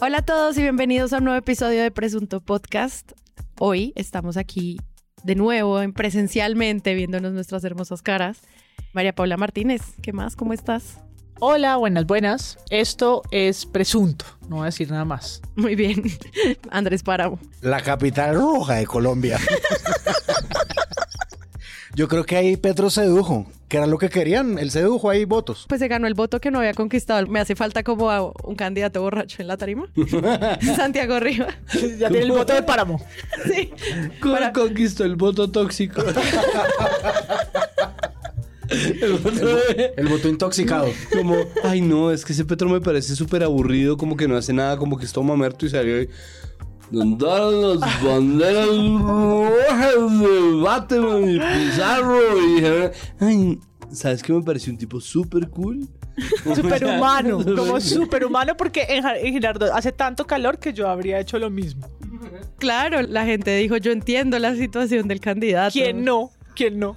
Hola a todos y bienvenidos a un nuevo episodio de Presunto Podcast. Hoy estamos aquí de nuevo en presencialmente viéndonos nuestras hermosas caras. María Paula Martínez, ¿qué más? ¿Cómo estás? Hola, buenas, buenas. Esto es Presunto, no voy a decir nada más. Muy bien. Andrés Páramo. La capital roja de Colombia. Yo creo que ahí Petro sedujo, que era lo que querían. Él sedujo ahí votos. Pues se ganó el voto que no había conquistado. Me hace falta como a un candidato borracho en la tarima. Santiago Riva. Ya tiene el voto de Páramo. Sí. ¿Cómo Para- conquistó el voto tóxico? el voto de- El voto intoxicado. Como, ay no, es que ese Petro me parece súper aburrido, como que no hace nada, como que es todo mamerto y salió y... ¿Dónde están las banderas rojas de Batman y Pizarro? Y dijeron, ay, ¿sabes qué me pareció un tipo súper cool? Superhumano, como superhumano porque en, en Girardot hace tanto calor que yo habría hecho lo mismo. Claro, la gente dijo, yo entiendo la situación del candidato. ¿Quién no? ¿Quién no?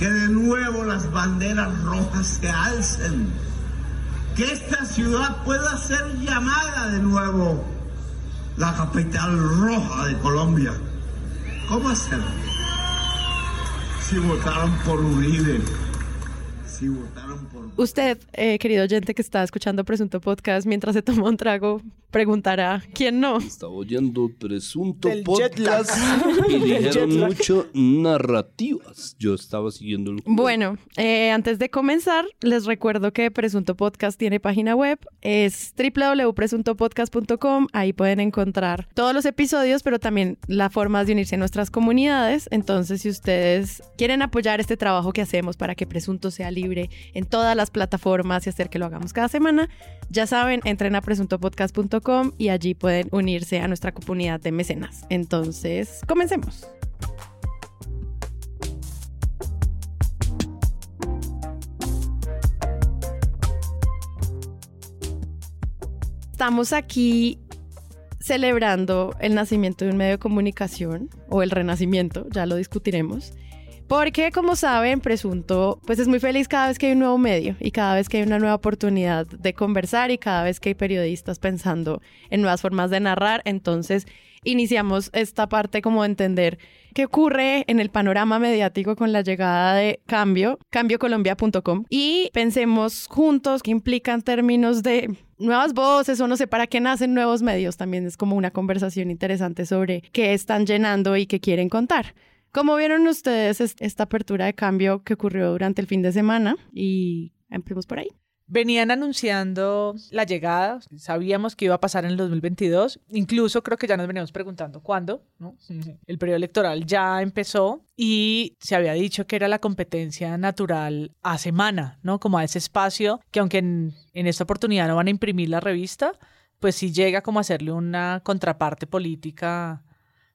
que de nuevo las banderas rojas se alcen, que esta ciudad pueda ser llamada de nuevo la capital roja de Colombia. ¿Cómo hacerlo? Si votaron por Uribe, si votaron. Usted, eh, querido oyente que está escuchando Presunto Podcast mientras se toma un trago, preguntará, ¿quién no? Estaba oyendo presunto Del podcast y dijeron mucho narrativas. Yo estaba siguiendo el... Bueno, eh, antes de comenzar, les recuerdo que Presunto Podcast tiene página web, es www.presuntopodcast.com, ahí pueden encontrar todos los episodios, pero también las formas de unirse a nuestras comunidades. Entonces, si ustedes quieren apoyar este trabajo que hacemos para que Presunto sea libre en todas las plataformas y hacer que lo hagamos cada semana, ya saben, entren a presuntopodcast.com y allí pueden unirse a nuestra comunidad de mecenas. Entonces, comencemos. Estamos aquí celebrando el nacimiento de un medio de comunicación o el renacimiento, ya lo discutiremos. Porque, como saben, Presunto, pues es muy feliz cada vez que hay un nuevo medio y cada vez que hay una nueva oportunidad de conversar y cada vez que hay periodistas pensando en nuevas formas de narrar. Entonces, iniciamos esta parte como de entender qué ocurre en el panorama mediático con la llegada de Cambio, cambiocolombia.com y pensemos juntos qué implican términos de nuevas voces o no sé para qué nacen nuevos medios. También es como una conversación interesante sobre qué están llenando y qué quieren contar. ¿Cómo vieron ustedes es- esta apertura de cambio que ocurrió durante el fin de semana? Y empecemos por ahí. Venían anunciando la llegada, sabíamos que iba a pasar en el 2022, incluso creo que ya nos veníamos preguntando cuándo, ¿no? El periodo electoral ya empezó y se había dicho que era la competencia natural a semana, ¿no? Como a ese espacio que aunque en, en esta oportunidad no van a imprimir la revista, pues sí llega como a hacerle una contraparte política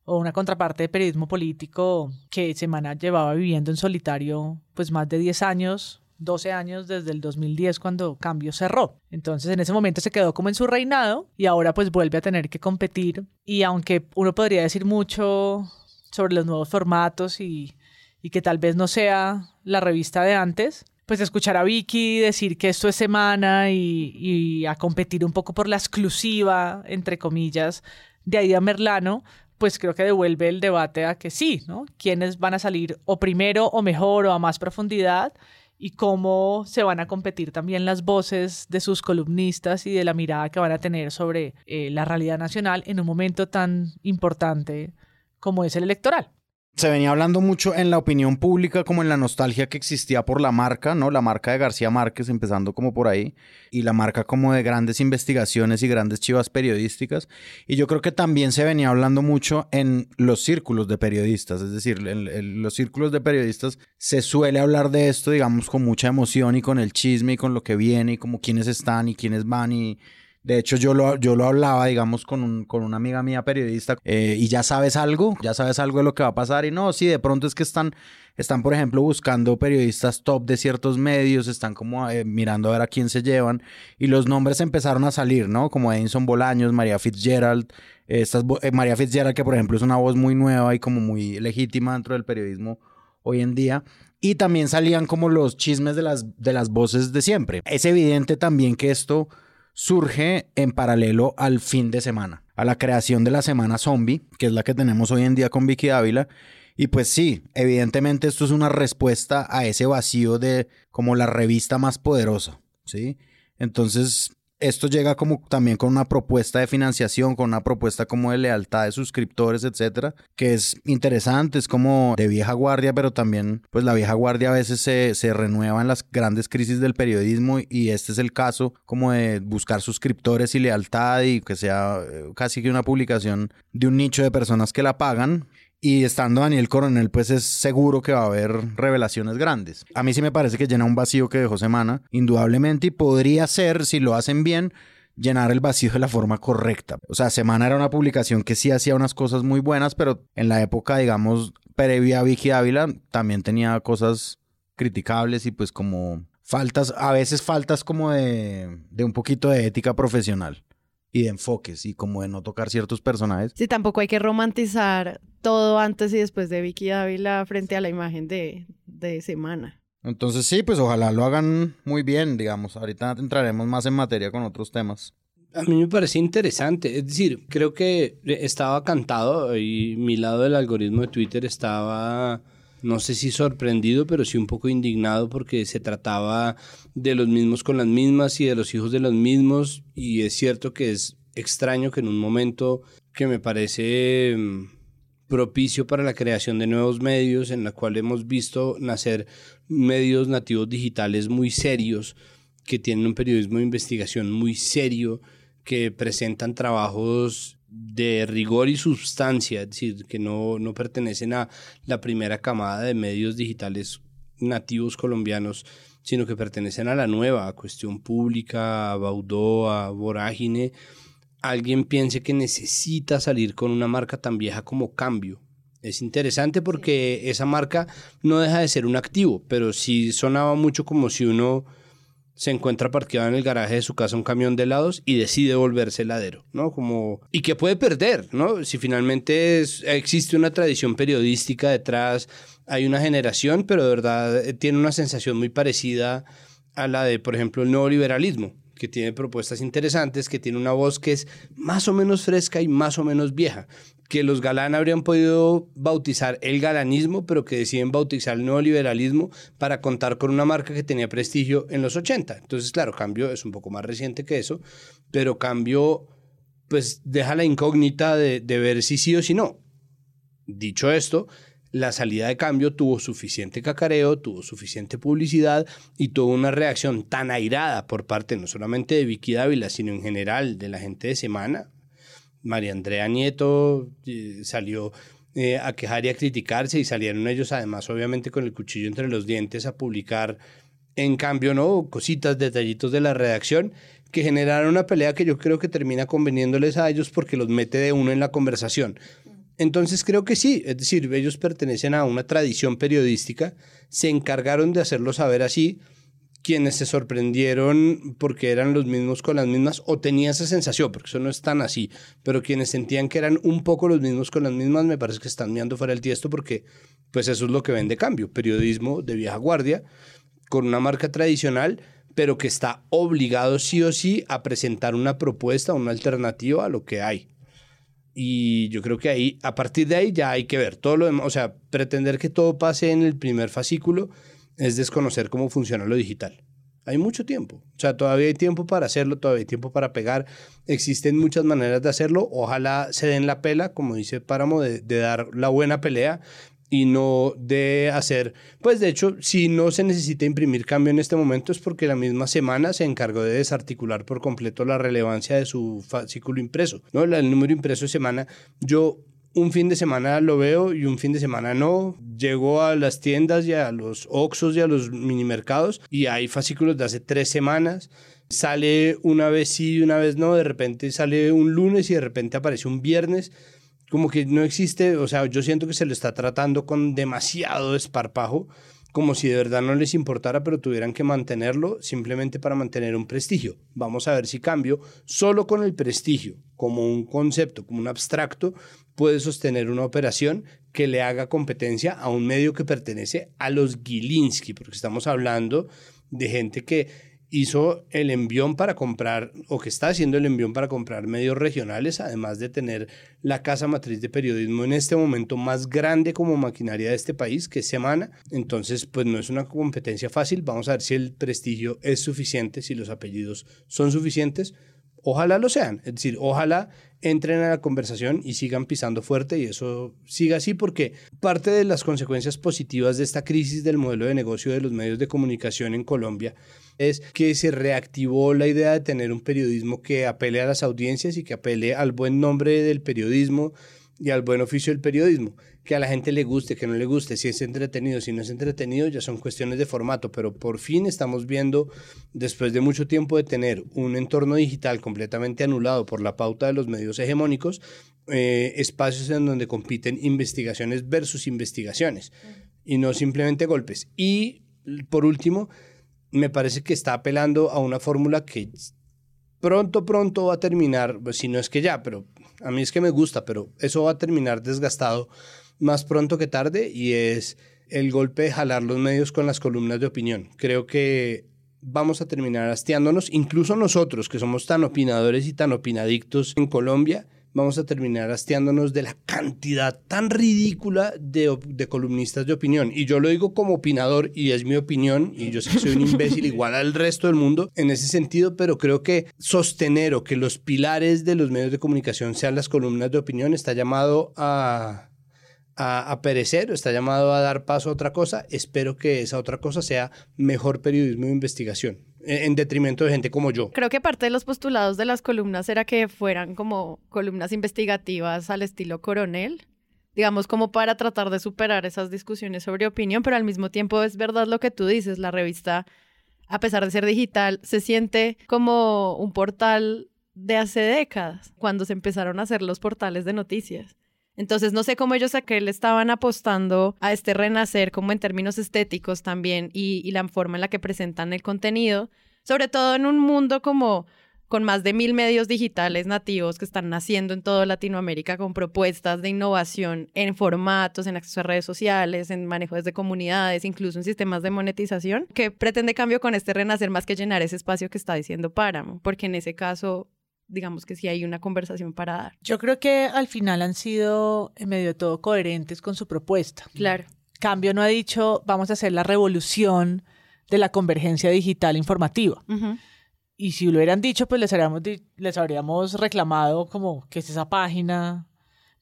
o una contraparte de periodismo político que Semana llevaba viviendo en solitario pues más de 10 años, 12 años desde el 2010 cuando Cambio cerró. Entonces en ese momento se quedó como en su reinado y ahora pues vuelve a tener que competir y aunque uno podría decir mucho sobre los nuevos formatos y, y que tal vez no sea la revista de antes, pues escuchar a Vicky decir que esto es semana y, y a competir un poco por la exclusiva, entre comillas, de Aida Merlano, pues creo que devuelve el debate a que sí, ¿no? ¿Quiénes van a salir o primero o mejor o a más profundidad? Y cómo se van a competir también las voces de sus columnistas y de la mirada que van a tener sobre eh, la realidad nacional en un momento tan importante como es el electoral. Se venía hablando mucho en la opinión pública como en la nostalgia que existía por la marca, ¿no? La marca de García Márquez, empezando como por ahí, y la marca como de grandes investigaciones y grandes chivas periodísticas. Y yo creo que también se venía hablando mucho en los círculos de periodistas, es decir, en, los círculos de periodistas se suele hablar de esto, digamos, con mucha emoción y con el chisme y con lo que viene y como quiénes están y quiénes van y... De hecho, yo lo, yo lo hablaba, digamos, con, un, con una amiga mía periodista eh, y ya sabes algo, ya sabes algo de lo que va a pasar y no, sí, de pronto es que están, están por ejemplo, buscando periodistas top de ciertos medios, están como eh, mirando a ver a quién se llevan y los nombres empezaron a salir, ¿no? Como Edison Bolaños, María Fitzgerald, estas, eh, María Fitzgerald que por ejemplo es una voz muy nueva y como muy legítima dentro del periodismo hoy en día. Y también salían como los chismes de las, de las voces de siempre. Es evidente también que esto surge en paralelo al fin de semana, a la creación de la semana zombie, que es la que tenemos hoy en día con Vicky Ávila. Y pues sí, evidentemente esto es una respuesta a ese vacío de como la revista más poderosa, ¿sí? Entonces, esto llega como también con una propuesta de financiación, con una propuesta como de lealtad de suscriptores, etcétera, que es interesante, es como de vieja guardia, pero también, pues la vieja guardia a veces se, se renueva en las grandes crisis del periodismo y este es el caso como de buscar suscriptores y lealtad y que sea eh, casi que una publicación de un nicho de personas que la pagan y estando Daniel Coronel, pues es seguro que va a haber revelaciones grandes. A mí sí me parece que llena un vacío que dejó Semana, indudablemente, y podría ser, si lo hacen bien, llenar el vacío de la forma correcta. O sea, Semana era una publicación que sí hacía unas cosas muy buenas, pero en la época, digamos, previa a Vicky Ávila, también tenía cosas criticables y pues como faltas, a veces faltas como de, de un poquito de ética profesional y de enfoques y como de no tocar ciertos personajes. Sí, tampoco hay que romantizar todo antes y después de Vicky Ávila frente a la imagen de, de Semana. Entonces sí, pues ojalá lo hagan muy bien, digamos. Ahorita entraremos más en materia con otros temas. A mí me parece interesante, es decir, creo que estaba cantado y mi lado del algoritmo de Twitter estaba no sé si sorprendido, pero sí un poco indignado porque se trataba de los mismos con las mismas y de los hijos de los mismos. Y es cierto que es extraño que en un momento que me parece mm, propicio para la creación de nuevos medios, en la cual hemos visto nacer medios nativos digitales muy serios, que tienen un periodismo de investigación muy serio, que presentan trabajos de rigor y sustancia, es decir, que no, no pertenecen a la primera camada de medios digitales nativos colombianos, sino que pertenecen a la nueva, a Cuestión Pública, a Baudó, a Vorágine, alguien piense que necesita salir con una marca tan vieja como Cambio. Es interesante porque esa marca no deja de ser un activo, pero sí sonaba mucho como si uno se encuentra parqueado en el garaje de su casa un camión de helados y decide volverse heladero, ¿no? Como, y que puede perder, ¿no? Si finalmente existe una tradición periodística detrás, hay una generación, pero de verdad eh, tiene una sensación muy parecida a la de, por ejemplo, el neoliberalismo, que tiene propuestas interesantes, que tiene una voz que es más o menos fresca y más o menos vieja, que los galán habrían podido bautizar el galanismo, pero que deciden bautizar el neoliberalismo para contar con una marca que tenía prestigio en los 80. Entonces, claro, Cambio es un poco más reciente que eso, pero Cambio pues deja la incógnita de, de ver si sí o si no. Dicho esto, la salida de cambio tuvo suficiente cacareo, tuvo suficiente publicidad y tuvo una reacción tan airada por parte no solamente de Vicky Dávila, sino en general de la gente de Semana, María Andrea Nieto salió eh, a quejar y a criticarse y salieron ellos además obviamente con el cuchillo entre los dientes a publicar en cambio no cositas, detallitos de la redacción que generaron una pelea que yo creo que termina conveniéndoles a ellos porque los mete de uno en la conversación. Entonces creo que sí, es decir, ellos pertenecen a una tradición periodística, se encargaron de hacerlo saber así, quienes se sorprendieron porque eran los mismos con las mismas, o tenía esa sensación, porque eso no es tan así, pero quienes sentían que eran un poco los mismos con las mismas, me parece que están mirando fuera el tiesto porque pues eso es lo que ven de cambio, periodismo de vieja guardia, con una marca tradicional, pero que está obligado sí o sí a presentar una propuesta, una alternativa a lo que hay. Y yo creo que ahí, a partir de ahí ya hay que ver todo lo demás, o sea, pretender que todo pase en el primer fascículo, es desconocer cómo funciona lo digital. Hay mucho tiempo, o sea, todavía hay tiempo para hacerlo, todavía hay tiempo para pegar. Existen muchas maneras de hacerlo. Ojalá se den la pela, como dice Páramo, de, dar la buena pelea y no de hacer, pues de hecho, si no se necesita imprimir cambio en este momento es porque la misma semana se encargó de desarticular por completo la relevancia de su fascículo impreso, ¿no? El número impreso de semana, yo un fin de semana lo veo y un fin de semana no. Llego a las tiendas y a los Oxos y a los minimercados y hay fascículos de hace tres semanas. Sale una vez sí y una vez no. De repente sale un lunes y de repente aparece un viernes. Como que no existe, o sea, yo siento que se lo está tratando con demasiado desparpajo como si de verdad no les importara, pero tuvieran que mantenerlo simplemente para mantener un prestigio. Vamos a ver si cambio, solo con el prestigio, como un concepto, como un abstracto, puede sostener una operación que le haga competencia a un medio que pertenece a los Gilinski, porque estamos hablando de gente que hizo el envión para comprar, o que está haciendo el envión para comprar medios regionales, además de tener la casa matriz de periodismo en este momento más grande como maquinaria de este país, que es Semana. Entonces, pues no es una competencia fácil. Vamos a ver si el prestigio es suficiente, si los apellidos son suficientes. Ojalá lo sean, es decir, ojalá entren a la conversación y sigan pisando fuerte y eso siga así porque parte de las consecuencias positivas de esta crisis del modelo de negocio de los medios de comunicación en Colombia es que se reactivó la idea de tener un periodismo que apele a las audiencias y que apele al buen nombre del periodismo y al buen oficio del periodismo. Que a la gente le guste, que no le guste, si es entretenido, si no es entretenido, ya son cuestiones de formato, pero por fin estamos viendo, después de mucho tiempo de tener un entorno digital completamente anulado por la pauta de los medios hegemónicos, eh, espacios en donde compiten investigaciones versus investigaciones y no simplemente golpes. Y por último, me parece que está apelando a una fórmula que pronto, pronto va a terminar, pues, si no es que ya, pero a mí es que me gusta, pero eso va a terminar desgastado más pronto que tarde y es el golpe de jalar los medios con las columnas de opinión. Creo que vamos a terminar hastiándonos, incluso nosotros que somos tan opinadores y tan opinadictos en Colombia, vamos a terminar hastiándonos de la cantidad tan ridícula de, de, columnistas de opinión. Y yo lo digo como opinador y es mi opinión y yo sé que soy un imbécil igual al resto del mundo en ese sentido, pero creo que sostener o que los pilares de los medios de comunicación sean las columnas de opinión está llamado a... A, a perecer, está llamado a dar paso a otra cosa. Espero que esa otra cosa sea mejor periodismo de investigación en detrimento de gente como yo. Creo que parte de los postulados de las columnas era que fueran como columnas investigativas al estilo coronel, digamos como para tratar de superar esas discusiones sobre opinión, pero al mismo tiempo es verdad lo que tú dices, la revista, a pesar de ser digital, se siente como un portal de hace décadas, cuando se empezaron a hacer los portales de noticias. Entonces, no sé cómo ellos a qué le estaban apostando a este renacer, como en términos estéticos también, y, la forma en la que presentan el contenido, sobre todo en un mundo como con más de mil medios digitales nativos que están naciendo en toda Latinoamérica con propuestas de innovación en formatos, en acceso a redes sociales, en manejo de comunidades, incluso en sistemas de monetización, que pretende cambio con este renacer más que llenar ese espacio que está diciendo Páramo, porque en ese caso digamos que sí hay una conversación para dar. Yo creo que al final han sido, en medio de todo, coherentes con su propuesta. Claro. Cambio no ha dicho, vamos a hacer la revolución de la convergencia digital informativa. Uh -huh. Y si lo hubieran dicho, pues les habríamos, les habríamos reclamado como, ¿qué es esa página?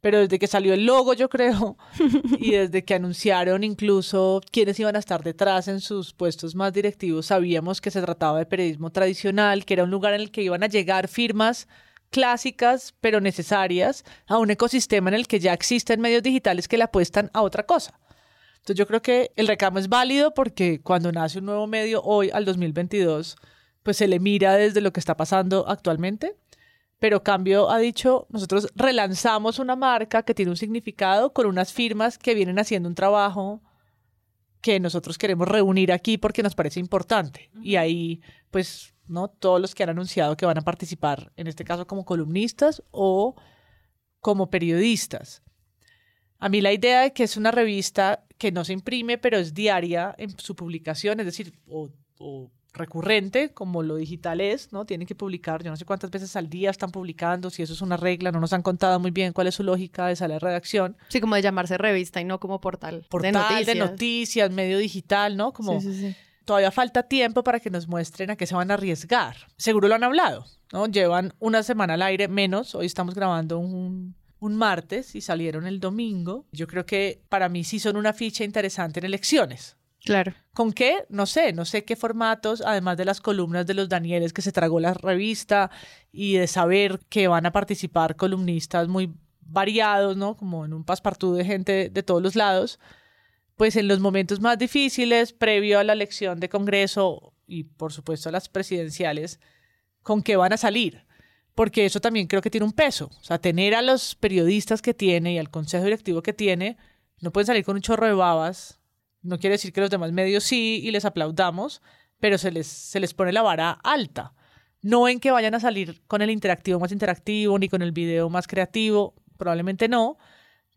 Pero desde que salió el logo, yo creo, y desde que anunciaron incluso quiénes iban a estar detrás en sus puestos más directivos, sabíamos que se trataba de periodismo tradicional, que era un lugar en el que iban a llegar firmas clásicas, pero necesarias, a un ecosistema en el que ya existen medios digitales que le apuestan a otra cosa. Entonces yo creo que el reclamo es válido porque cuando nace un nuevo medio hoy al 2022, pues se le mira desde lo que está pasando actualmente pero Cambio ha dicho, nosotros relanzamos una marca que tiene un significado con unas firmas que vienen haciendo un trabajo que nosotros queremos reunir aquí porque nos parece importante. Y ahí, pues, ¿no? Todos los que han anunciado que van a participar, en este caso como columnistas o como periodistas. A mí la idea de que es una revista que no se imprime, pero es diaria en su publicación, es decir, o, o recurrente, como lo digital es, ¿no? Tienen que publicar, yo no sé cuántas veces al día están publicando, si eso es una regla, no nos han contado muy bien cuál es su lógica de salir a redacción. Sí, como de llamarse revista y no como portal. Portal de noticias, de noticias medio digital, ¿no? Como sí, sí, sí. todavía falta tiempo para que nos muestren a qué se van a arriesgar. Seguro lo han hablado, ¿no? Llevan una semana al aire menos, hoy estamos grabando un, un martes y salieron el domingo. Yo creo que para mí sí son una ficha interesante en elecciones. Claro. ¿Con qué? No sé, no sé qué formatos, además de las columnas de los Danieles que se tragó la revista y de saber que van a participar columnistas muy variados, ¿no? Como en un paspartú de gente de todos los lados, pues en los momentos más difíciles, previo a la elección de Congreso y por supuesto a las presidenciales, ¿con qué van a salir? Porque eso también creo que tiene un peso. O sea, tener a los periodistas que tiene y al consejo directivo que tiene, no pueden salir con un chorro de babas no quiere decir que los demás medios sí y les aplaudamos, pero se les, se les pone la vara alta. No en que vayan a salir con el interactivo más interactivo ni con el video más creativo, probablemente no,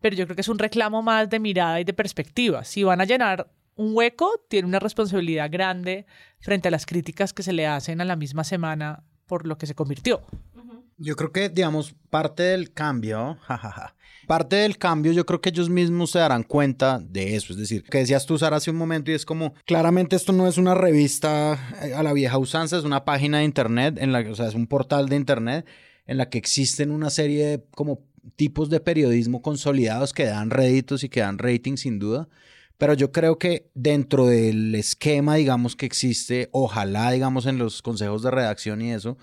pero yo creo que es un reclamo más de mirada y de perspectiva. Si van a llenar un hueco, tiene una responsabilidad grande frente a las críticas que se le hacen a la misma semana por lo que se convirtió. Yo creo que, digamos, parte del cambio, jajaja, parte del cambio, yo creo que ellos mismos se darán cuenta de eso. Es decir, que decías tú, Sara, hace un momento, y es como, claramente esto no es una revista eh, a la vieja usanza, es una página de internet, en la, o sea, es un portal de internet en la que existen una serie de como tipos de periodismo consolidados que dan réditos y que dan rating sin duda. Pero yo creo que dentro del esquema, digamos, que existe, ojalá, digamos, en los consejos de redacción y eso,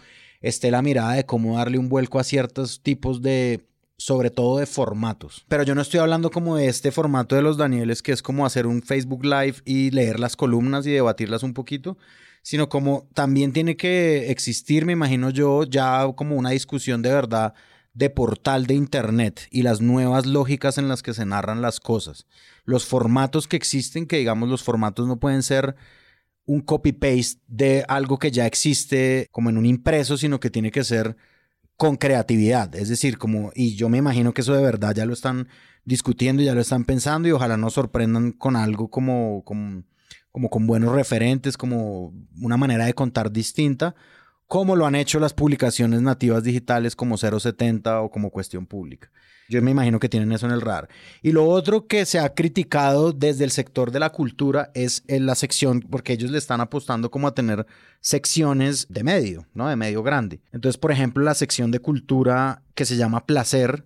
esté la mirada de cómo darle un vuelco a ciertos tipos de, sobre todo de formatos. Pero yo no estoy hablando como de este formato de los Danieles, que es como hacer un Facebook Live y leer las columnas y debatirlas un poquito, sino como también tiene que existir, me imagino yo, ya como una discusión de verdad de portal de Internet y las nuevas lógicas en las que se narran las cosas. Los formatos que existen, que digamos los formatos no pueden ser un copy-paste de algo que ya existe como en un impreso, sino que tiene que ser con creatividad. Es decir, como, y yo me imagino que eso de verdad ya lo están discutiendo, ya lo están pensando y ojalá nos sorprendan con algo como, como, como con buenos referentes, como una manera de contar distinta como lo han hecho las publicaciones nativas digitales como 070 o como Cuestión Pública. Yo me imagino que tienen eso en el radar. Y lo otro que se ha criticado desde el sector de la cultura es en la sección, porque ellos le están apostando como a tener secciones de medio, ¿no? De medio grande. Entonces, por ejemplo, la sección de cultura que se llama Placer,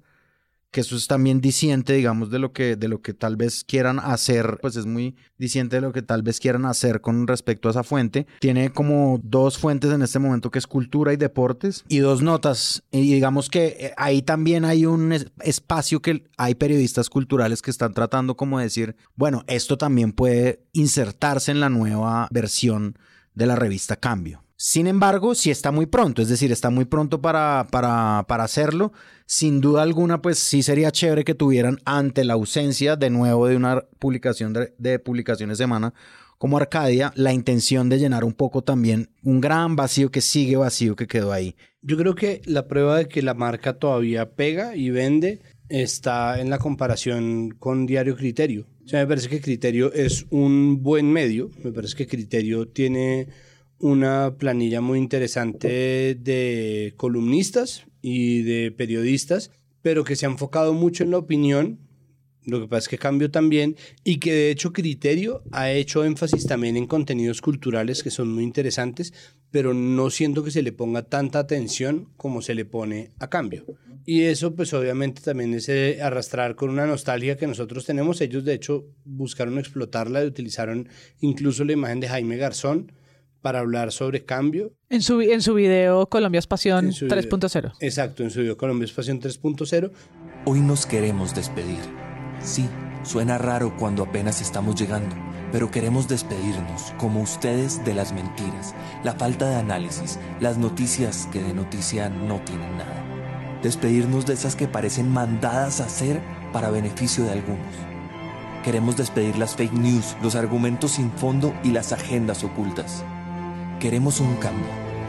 que eso es también diciente, digamos, de lo que, de lo que tal vez quieran hacer, pues es muy diciente de lo que tal vez quieran hacer con respecto a esa fuente. Tiene como dos fuentes en este momento, que es cultura y deportes, y dos notas. Y digamos que eh, ahí también hay un espacio que hay periodistas culturales que están tratando como decir, bueno, esto también puede insertarse en la nueva versión de la revista Cambio. Sin embargo, sí está muy pronto, es decir, está muy pronto para, para, para, hacerlo. Sin duda alguna, pues sí sería chévere que tuvieran ante la ausencia de nuevo de una publicación de, de publicaciones semana como Arcadia, la intención de llenar un poco también un gran vacío que sigue vacío que quedó ahí. Yo creo que la prueba de que la marca todavía pega y vende está en la comparación con Diario Criterio. O sea, me parece que Criterio es un buen medio, me parece que Criterio tiene una planilla muy interesante de columnistas y de periodistas, pero que se ha enfocado mucho en la opinión. Lo que pasa es que cambio también y que de hecho Criterio ha hecho énfasis también en contenidos culturales que son muy interesantes, pero no siento que se le ponga tanta atención como se le pone a cambio. Y eso pues obviamente también es eh, arrastrar con una nostalgia que nosotros tenemos. Ellos de hecho buscaron explotarla y utilizaron incluso la imagen de Jaime Garzón para hablar sobre cambio. En su, en su video Colombia es Pasión 3.0. Exacto, en su video Colombia es Pasión 3.0. Hoy nos queremos despedir. Sí, suena raro cuando apenas estamos llegando, pero queremos despedirnos, como ustedes, de las mentiras, la falta de análisis, las noticias que de noticia no tienen nada. Despedirnos de esas que parecen mandadas a hacer para beneficio de algunos. Queremos despedir las fake news, los argumentos sin fondo y las agendas ocultas. Queremos un cambio,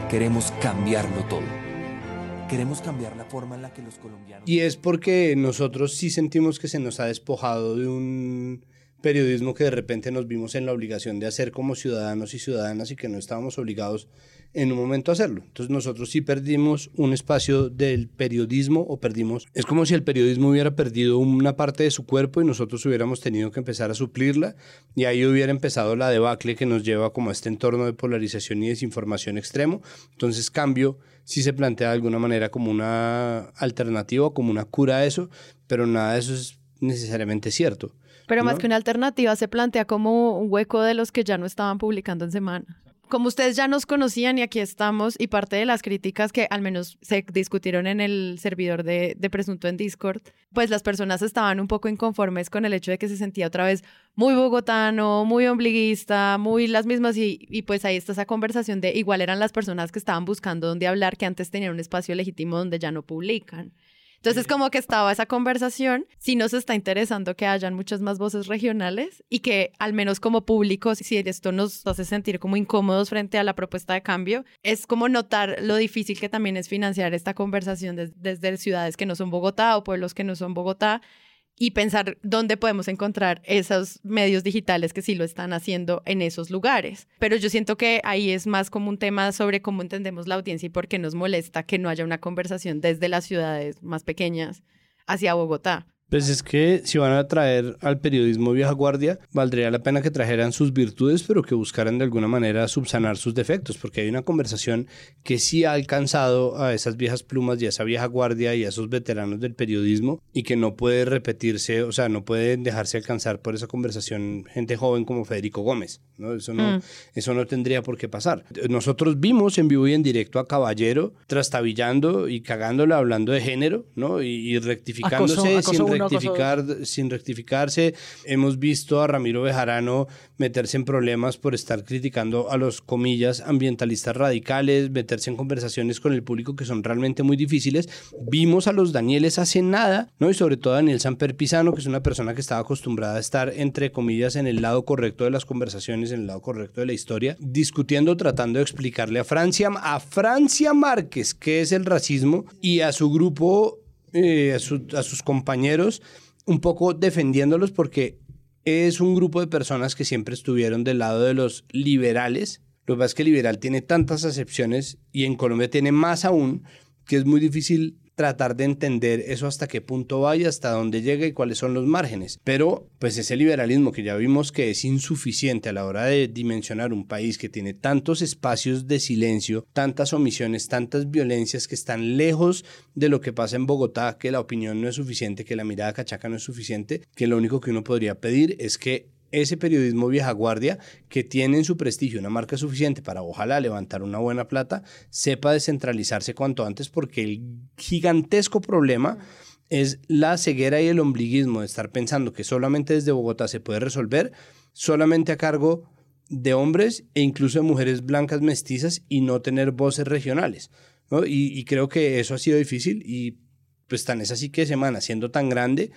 queremos cambiarlo todo. Queremos cambiar la forma en la que los colombianos... Y es porque nosotros sí sentimos que se nos ha despojado de un periodismo que de repente nos vimos en la obligación de hacer como ciudadanos y ciudadanas y que no estábamos obligados en un momento a hacerlo. Entonces nosotros sí perdimos un espacio del periodismo o perdimos, es como si el periodismo hubiera perdido una parte de su cuerpo y nosotros hubiéramos tenido que empezar a suplirla y ahí hubiera empezado la debacle que nos lleva como a este entorno de polarización y desinformación extremo. Entonces cambio sí se plantea de alguna manera como una alternativa, como una cura a eso, pero nada de eso es necesariamente cierto. Pero más que una alternativa se plantea como un hueco de los que ya no estaban publicando en semana como ustedes ya nos conocían y aquí estamos, y parte de las críticas que al menos se discutieron en el servidor de, Presunto en Discord, pues las personas estaban un poco inconformes con el hecho de que se sentía otra vez muy bogotano, muy ombliguista, muy las mismas, y, y pues ahí está esa conversación de igual eran las personas que estaban buscando dónde hablar, que antes tenían un espacio legítimo donde ya no publican. Entonces, como que estaba esa conversación, si nos está interesando que hayan muchas más voces regionales y que al menos como público, si esto nos hace sentir como incómodos frente a la propuesta de cambio, es como notar lo difícil que también es financiar esta conversación desde ciudades que no son Bogotá o pueblos que no son Bogotá y pensar dónde podemos encontrar esos medios digitales que sí lo están haciendo en esos lugares. Pero yo siento que ahí es más como un tema sobre cómo entendemos la audiencia y por qué nos molesta que no haya una conversación desde las ciudades más pequeñas hacia Bogotá. Pues es que si van a traer al periodismo vieja guardia, valdría la pena que trajeran sus virtudes, pero que buscaran de alguna manera subsanar sus defectos, porque hay una conversación que sí ha alcanzado a esas viejas plumas y a esa vieja guardia y a esos veteranos del periodismo y que no puede repetirse, o sea, no puede dejarse alcanzar por esa conversación gente joven como Federico Gómez, ¿no? Eso no, Mm. eso no tendría por qué pasar. Nosotros vimos en vivo y en directo a Caballero trastabillando y cagándole hablando de género, ¿no? Y, y rectificándose Acoso- acoso sin rectificar, sin rectificarse. Hemos visto a Ramiro Bejarano meterse en problemas por estar criticando a los comillas ambientalistas radicales, meterse en conversaciones con el público que son realmente muy difíciles. Vimos a los Danieles hace nada, ¿no? Y sobre todo a Daniel Samper Pisano, que es una persona que estaba acostumbrada a estar entre comillas en el lado correcto de las conversaciones, en el lado correcto de la historia, discutiendo, tratando de explicarle a Francia, a Francia Márquez qué es el racismo y a su grupo eh, a, a sus compañeros, un poco defendiéndolos porque es un grupo de personas que siempre estuvieron del lado de los liberales. Lo que pasa es que liberal tiene tantas acepciones y en Colombia tiene más aún, que es muy difícil tratar de entender eso hasta qué punto va y hasta dónde llega y cuáles son los márgenes. Pero pues ese liberalismo que ya vimos que es insuficiente a la hora de dimensionar un país que tiene tantos espacios de silencio, tantas omisiones, tantas violencias que están lejos de lo que pasa en Bogotá, que la opinión no es suficiente, que la mirada cachaca no es suficiente, que lo único que uno podría pedir es que ese periodismo vieja guardia que tiene en su prestigio una marca suficiente para ojalá levantar una buena plata, sepa descentralizarse cuanto antes porque el gigantesco problema es la ceguera y el ombliguismo de estar pensando que solamente desde Bogotá se puede resolver, solamente a cargo de hombres e incluso de mujeres blancas mestizas y no tener voces regionales. ¿no? Y, y creo que eso ha sido difícil y pues tan es así que Semana, siendo tan grande,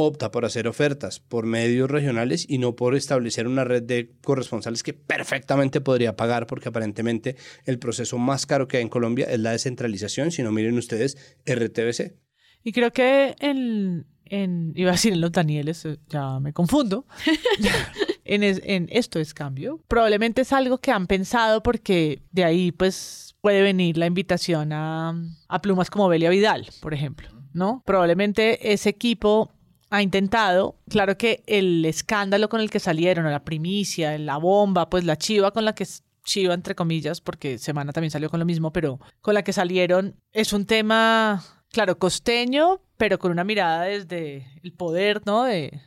opta por hacer ofertas por medios regionales y no por establecer una red de corresponsales que perfectamente podría pagar, porque aparentemente el proceso más caro que hay en Colombia es la descentralización, si no miren ustedes RTBC. Y creo que en, en iba a decir en los Danieles, eh, ya me confundo. en, es- en esto es cambio. Probablemente es algo que han pensado porque de ahí pues puede venir la invitación a, a plumas como Belia Vidal, por ejemplo, ¿no? Probablemente ese equipo ha intentado, claro que el escándalo con el que salieron, la primicia, la bomba, pues la chiva con la que chiva entre comillas, porque Semana también salió con lo mismo, pero con la que salieron es un tema, claro, costeño, pero con una mirada desde el poder, ¿no? De,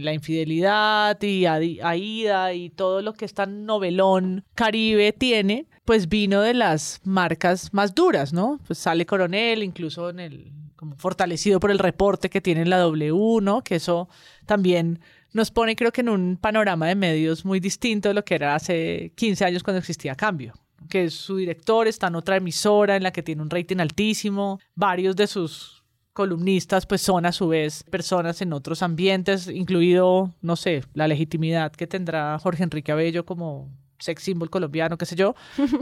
la infidelidad y Aida y todo lo que esta novelón caribe tiene, pues vino de las marcas más duras, ¿no? Pues sale Coronel, incluso en el fortalecido por el reporte que tiene en la W, ¿no? Que eso también nos pone, creo que, en un panorama de medios muy distinto de lo que era hace 15 años cuando existía Cambio. Que su director está en otra emisora en la que tiene un rating altísimo, varios de sus columnistas pues son a su vez personas en otros ambientes, incluido, no sé, la legitimidad que tendrá Jorge Enrique Abello como sex symbol colombiano, qué sé yo,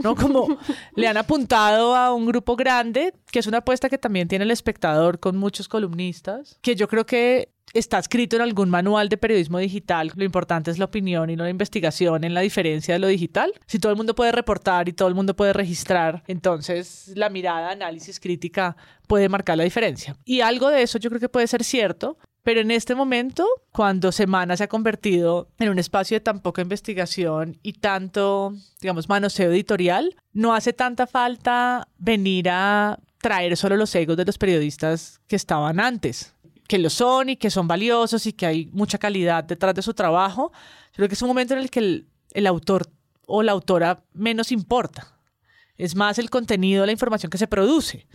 ¿no? Como le han apuntado a un grupo grande, que es una apuesta que también tiene el espectador con muchos columnistas, que yo creo que está escrito en algún manual de periodismo digital. Lo importante es la opinión y no la investigación en la diferencia de lo digital. Si todo el mundo puede reportar y todo el mundo puede registrar, entonces la mirada, análisis crítica puede marcar la diferencia. Y algo de eso yo creo que puede ser cierto, pero en este momento, cuando Semana se ha convertido en un espacio de tan poca investigación y tanto, digamos, manoseo editorial, no hace tanta falta venir a traer solo los egos de los periodistas que estaban antes, que lo son y que son valiosos y que hay mucha calidad detrás de su trabajo. Creo que es un momento en el que el autor o la autora menos importa. Es más el contenido, la información que se produce.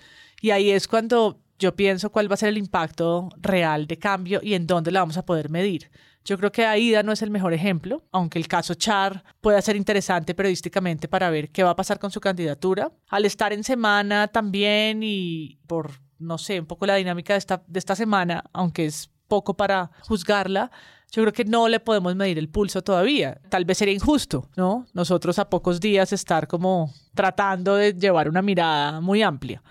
Y ahí es cuando yo pienso cuál va a ser el impacto real de cambio y en dónde la vamos a poder medir. Yo creo que AIDA no es el mejor ejemplo, aunque el caso Char pueda ser interesante periodísticamente para ver qué va a pasar con su candidatura. Al estar en semana también y por, no sé, un poco la dinámica de esta, de esta semana, aunque es poco para juzgarla, yo creo que no le podemos medir el pulso todavía. Tal vez sería injusto, ¿no? Nosotros a pocos días estar como tratando de llevar una mirada muy amplia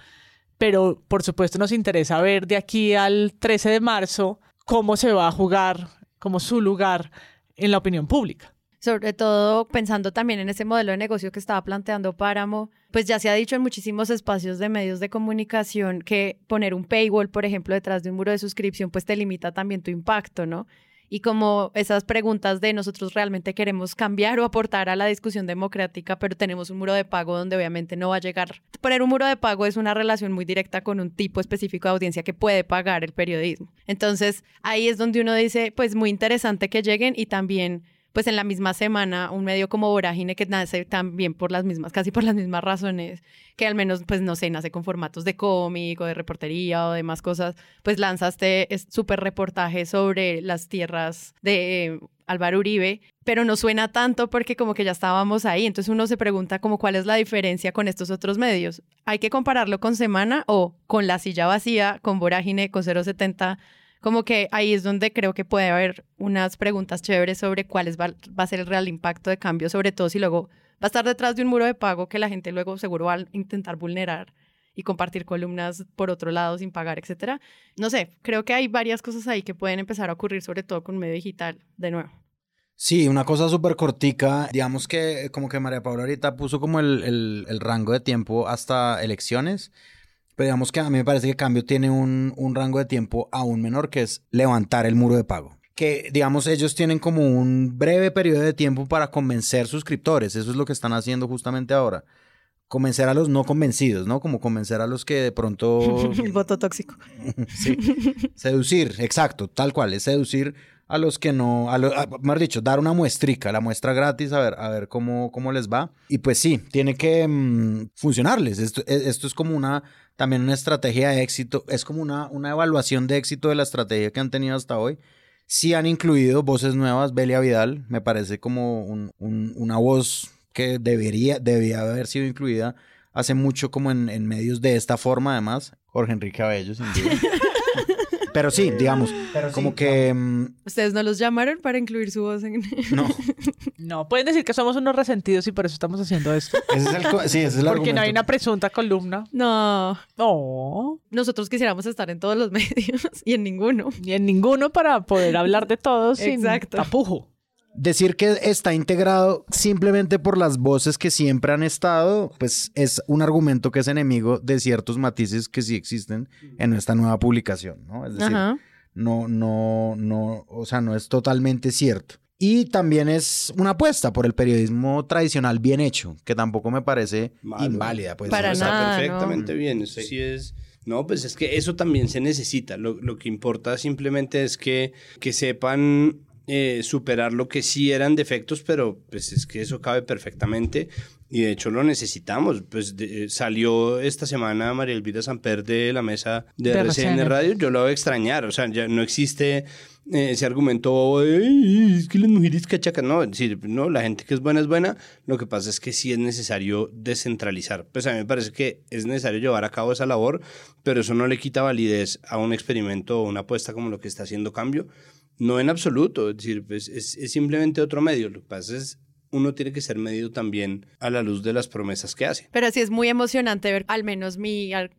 pero por supuesto nos interesa ver de aquí al 13 de marzo cómo se va a jugar, como su lugar en la opinión pública. Sobre todo pensando también en ese modelo de negocio que estaba planteando Páramo, pues ya se ha dicho en muchísimos espacios de medios de comunicación que poner un paywall, por ejemplo, detrás de un muro de suscripción, pues te limita también tu impacto, ¿no? Y como esas preguntas de nosotros realmente queremos cambiar o aportar a la discusión democrática, pero tenemos un muro de pago donde obviamente no va a llegar. Poner un muro de pago es una relación muy directa con un tipo específico de audiencia que puede pagar el periodismo. Entonces ahí es donde uno dice, pues muy interesante que lleguen y también pues en la misma semana un medio como Vorágine que nace también por las mismas, casi por las mismas razones, que al menos, pues no sé, nace con formatos de cómic o de reportería o demás cosas, pues lanzaste súper reportaje sobre las tierras de Álvaro Uribe, pero no suena tanto porque como que ya estábamos ahí, entonces uno se pregunta como cuál es la diferencia con estos otros medios. ¿Hay que compararlo con Semana o con La Silla Vacía, con Vorágine, con 070? Como que ahí es donde creo que puede haber unas preguntas chéveres sobre cuál va, va, a ser el real impacto de cambio, sobre todo si luego va a estar detrás de un muro de pago que la gente luego seguro va a intentar vulnerar y compartir columnas por otro lado sin pagar, etcétera. No sé, creo que hay varias cosas ahí que pueden empezar a ocurrir, sobre todo con medio digital, de nuevo. Sí, una cosa súper cortica, digamos que como que María Paula ahorita puso como el, el, el rango de tiempo hasta elecciones. Pero digamos que a mí me parece que Cambio tiene un, un rango de tiempo aún menor, que es levantar el muro de pago que, digamos, ellos tienen como un breve periodo de tiempo para convencer suscriptores. Eso es lo que están haciendo justamente ahora. Convencer a los no convencidos, ¿no? Como convencer a los que de pronto... El voto tóxico. sí. Seducir, exacto, tal cual. Es seducir a los que no, a lo, mejor dicho, dar una muestrica, la muestra gratis, a ver, a ver cómo, cómo les va. Y pues sí, tiene que mm, funcionarles. Esto, e, esto es como una también una estrategia de éxito, es como una, una evaluación de éxito de la estrategia que han tenido hasta hoy. Sí han incluido voces nuevas, Belia Vidal, me parece como un, una voz que debería, debía haber sido incluida hace mucho como en, en medios de esta forma además. Jorge Enrique Abello, sin. Pero sí, digamos, como que... Mm, ¿Ustedes no los llamaron para incluir su voz en...? No. no, pueden decir que somos unos resentidos y por eso estamos haciendo esto. Ese es el, sí, ese es el Porque no hay una presunta columna. No. No. Nosotros quisiéramos estar en todos los medios y en ninguno. Y en ninguno para poder hablar de todos Exacto. sin tapujo. Decir que está integrado simplemente por las voces que siempre han estado, pues es un argumento que es enemigo de ciertos matices que sí existen en esta nueva publicación, ¿no? Es decir, no, no, no, o sea, no es totalmente cierto. Y también es una apuesta por el periodismo tradicional bien hecho, que tampoco me parece inválida. Pues, Para nada, perfectamente bien. Eso sí es. No, pues es que eso también se necesita. Lo, lo que importa simplemente es que, que sepan eh, superar lo que sí eran defectos, pero pues es que eso cabe perfectamente y de hecho lo necesitamos. Pues eh, salió esta semana María Elvira Samper de la mesa de, RCN, Radio, yo lo voy a extrañar, o sea, ya no existe eh, ese argumento de es que las mujeres cachacas, no, decir, no, la gente que es buena es buena, lo que pasa es que sí es necesario descentralizar. Pues a mí me parece que es necesario llevar a cabo esa labor, pero eso no le quita validez a un experimento o una apuesta como lo que está haciendo Cambio no en absoluto, es decir, pues es, simplemente otro medio. Lo que pasa es uno tiene que ser medido también a la luz de las promesas que hace. Pero sí es muy emocionante ver, al menos mi eh,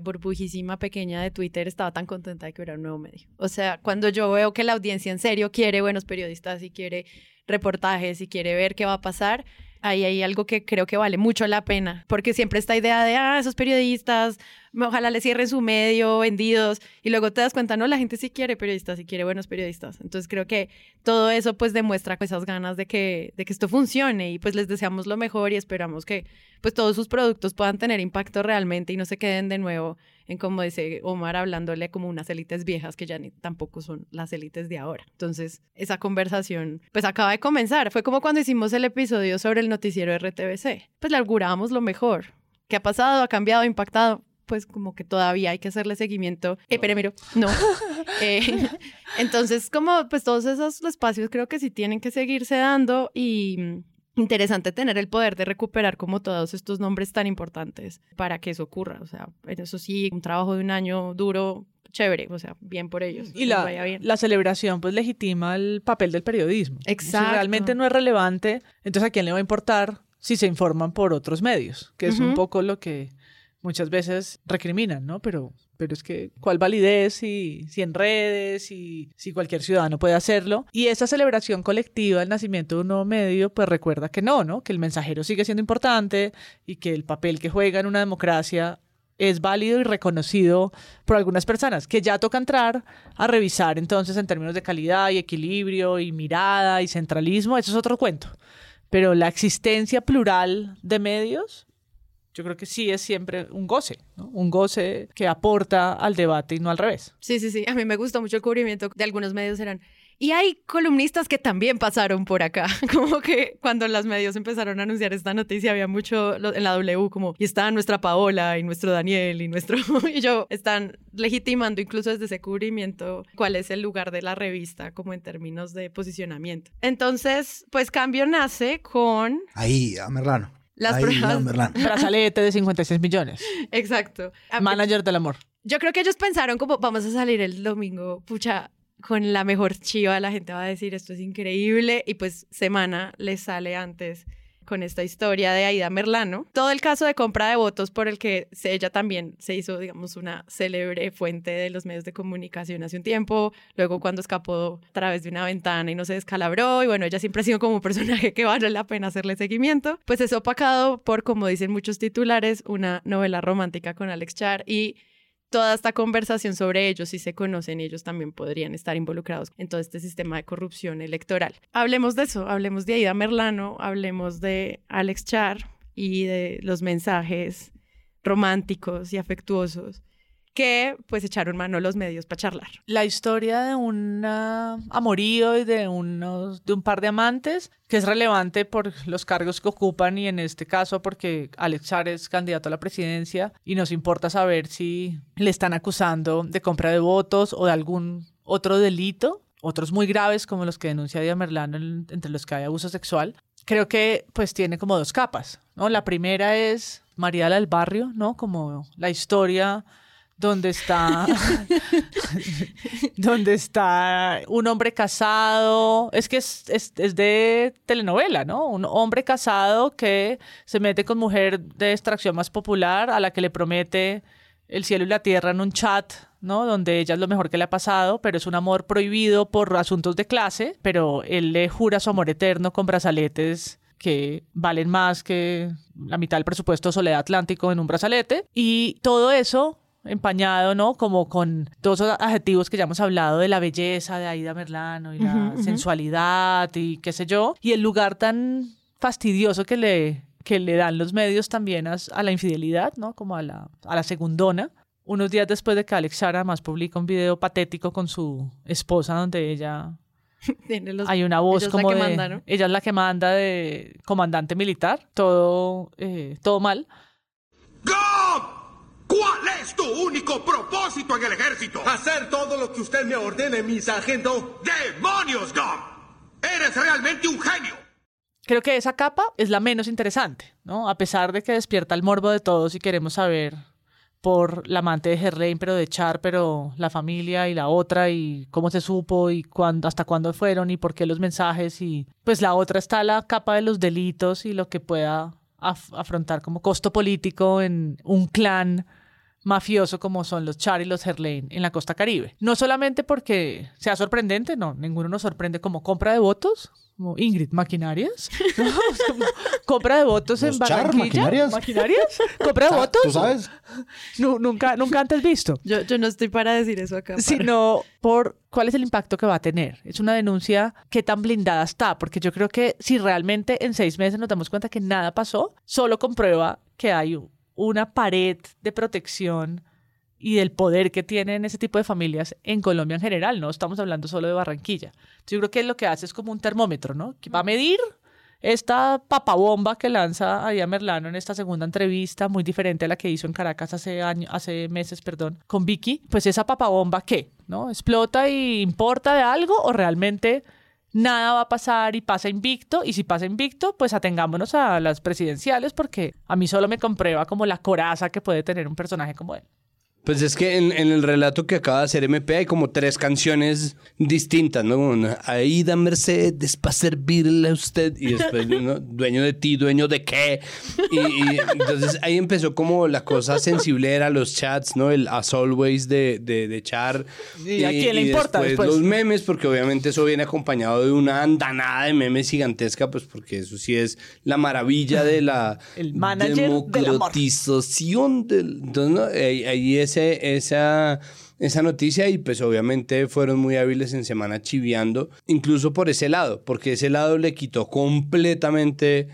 burbujísima pequeña de Twitter estaba tan contenta de que hubiera un nuevo medio. O sea, cuando yo veo que la audiencia en serio quiere buenos periodistas y quiere reportajes y quiere ver qué va a pasar, ahí hay algo que creo que vale mucho la pena, porque siempre esta idea de, ah, esos periodistas, ojalá le cierren su medio, vendidos, y luego te das cuenta, no, la gente sí quiere periodistas, sí quiere buenos periodistas. Entonces creo que todo eso pues demuestra esas ganas de que, de que esto funcione y pues les deseamos lo mejor y esperamos que pues todos sus productos puedan tener impacto realmente y no se queden de nuevo en como dice Omar hablándole como unas élites viejas que ya ni tampoco son las élites de ahora. Entonces, esa conversación pues acaba de comenzar. Fue como cuando hicimos el episodio sobre el noticiero RTBC. Pues le augurábamos lo mejor. ¿Qué ha pasado? ¿Ha cambiado? ¿Ha impactado? Pues como que todavía hay que hacerle seguimiento. Eh, pero no. Eh, entonces, como pues todos esos espacios creo que sí tienen que seguirse dando y mm, interesante tener el poder de recuperar como todos estos nombres tan importantes para que eso ocurra. O sea, eso sí, un trabajo de un año duro, chévere, o sea, bien por ellos. Y la, la celebración pues legitima el papel del periodismo. Exacto. Si realmente no es relevante, entonces a quién le va a importar si se informan por otros medios, que es un poco lo que muchas veces recriminan, ¿no? Pero, pero es que, ¿cuál validez si, en redes, si, si cualquier ciudadano puede hacerlo? Y esa celebración colectiva del nacimiento de un nuevo medio, pues recuerda que no, ¿no? Que el mensajero sigue siendo importante y que el papel que juega en una democracia es válido y reconocido por algunas personas, que ya toca entrar a revisar entonces en términos de calidad y equilibrio y mirada y centralismo, eso es otro cuento. Pero la existencia plural de medios yo creo que sí es siempre un goce, ¿no? un goce que aporta al debate y no al revés. Sí, sí, sí. A mí me gustó mucho el cubrimiento de algunos medios eran. Y hay columnistas que también pasaron por acá. Como que cuando los medios empezaron a anunciar esta noticia, había mucho en la W, como, y está nuestra Paola, y nuestro Daniel, y nuestro. y yo, están legitimando incluso desde ese cubrimiento cuál es el lugar de la revista, como en términos de posicionamiento. Entonces, pues Cambio nace con. Ahí, a Merlano. Las Ahí, pruebas. no. Brazalete de 56 millones. Exacto. Manager del amor. Yo creo que ellos pensaron como vamos a salir el domingo, pucha, con la mejor chiva, la gente va a decir esto es increíble y pues semana les sale antes con esta historia de Aida Merlano. Todo el caso de compra de votos por el que ella también se hizo, digamos, una célebre fuente de los medios de comunicación hace un tiempo, luego cuando escapó a través de una ventana y no se descalabró, y bueno, ella siempre ha sido como un personaje que vale la pena hacerle seguimiento, pues es opacado por, como dicen muchos titulares, una novela romántica con Alex Char y toda esta conversación sobre ellos, si se conocen, ellos también podrían estar involucrados en todo este sistema de corrupción electoral. Hablemos de eso, hablemos de Aida Merlano, hablemos de Alex Char y de los mensajes románticos y afectuosos que pues echaron mano los medios para charlar. La historia de un amorío y de, unos, de un par de amantes, que es relevante por los cargos que ocupan y en este caso porque Alex es candidato a la presidencia y nos importa saber si le están acusando de compra de votos o de algún otro delito, otros muy graves como los que denuncia Díaz Merlano, en- entre los que hay abuso sexual. Creo que pues tiene como dos capas, ¿no? La primera es María del Barrio, ¿no? Como la historia donde está donde está un hombre casado, es que es, es- es de telenovela, ¿no? Un hombre casado que se mete con mujer de extracción más popular a la que le promete el cielo y la tierra en un chat, ¿no? Donde ella es lo mejor que le ha pasado, pero es un amor prohibido por asuntos de clase, pero él le jura su amor eterno con brazaletes que valen más que la mitad del presupuesto de Soledad Atlántico en un brazalete. Y todo eso empañado, ¿no? Como con todos esos adjetivos que ya hemos hablado de la belleza de Aida Merlano y la sensualidad y qué sé yo. Y el lugar tan fastidioso que le, que le dan los medios también a, a la infidelidad, ¿no? Como a la, a la segundona. Unos días después de que Alex Sara más publica un video patético con su esposa donde ella Tiene los- hay una voz como que de manda, ¿no? ella es la que manda de comandante militar todo eh, todo mal ¡Gob! ¿Cuál es tu único propósito en el ejército? Hacer todo lo que usted me ordene, mi sargento. ¡Demonios, Gob! ¡Eres realmente un genio! creo que esa capa es la menos interesante no a pesar de que despierta el morbo de todos y queremos saber por la amante de Herlane, pero de Char, pero la familia y la otra, y cómo se supo, y cuándo, hasta cuándo fueron, y por qué los mensajes, y pues la otra está la capa de los delitos y lo que pueda af- afrontar como costo político en un clan mafioso como son los Char y los Herlane en la costa caribe. No solamente porque sea sorprendente, no, ninguno nos sorprende como compra de votos, como Ingrid, maquinarias, ¿no? Como compra de votos en Char, Barranquilla. maquinarias. ¿Maquinarias? ¿Compra de votos? ¿Tú sabes? Nu- nunca, nunca antes visto. Yo, yo no estoy para decir eso acá. para- Sino por cuál es el impacto que va a tener. Es una denuncia que tan blindada está, porque yo creo que si realmente en seis meses nos damos cuenta que nada pasó, solo comprueba que hay u- una pared de protección y del poder que tienen ese tipo de familias en Colombia en general, no estamos hablando solo de Barranquilla. Yo creo que lo que hace es como un termómetro, ¿no? Que va a medir esta papabomba que lanza a Díaz Merlano en esta segunda entrevista, muy diferente a la que hizo en Caracas hace año, hace meses, perdón, con Vicky, pues esa papabomba ¿qué? ¿No? ¿Explota y importa de algo o realmente nada va a pasar y pasa invicto? Y si pasa invicto, pues atengámonos a las presidenciales porque a mí solo me comprueba como la coraza que puede tener un personaje como él. Pues es que en, en el relato que acaba de hacer MP hay como tres canciones distintas, ¿no? Una, Aida Mercedes para servirle a usted y después, ¿no? dueño de ti, dueño de qué. Y, y entonces ahí empezó como la cosa sensible era los chats, ¿no? El as always de, de, de Char. ¿Y a quién le importa después después? los memes, porque obviamente eso viene acompañado de una andanada de memes gigantesca, pues porque eso sí es la maravilla de la El manager del amor. democratización del... Entonces, ¿no? ahí, ahí esa, esa noticia y pues obviamente fueron muy hábiles en semana chiviando, incluso por ese lado, porque ese lado le quitó completamente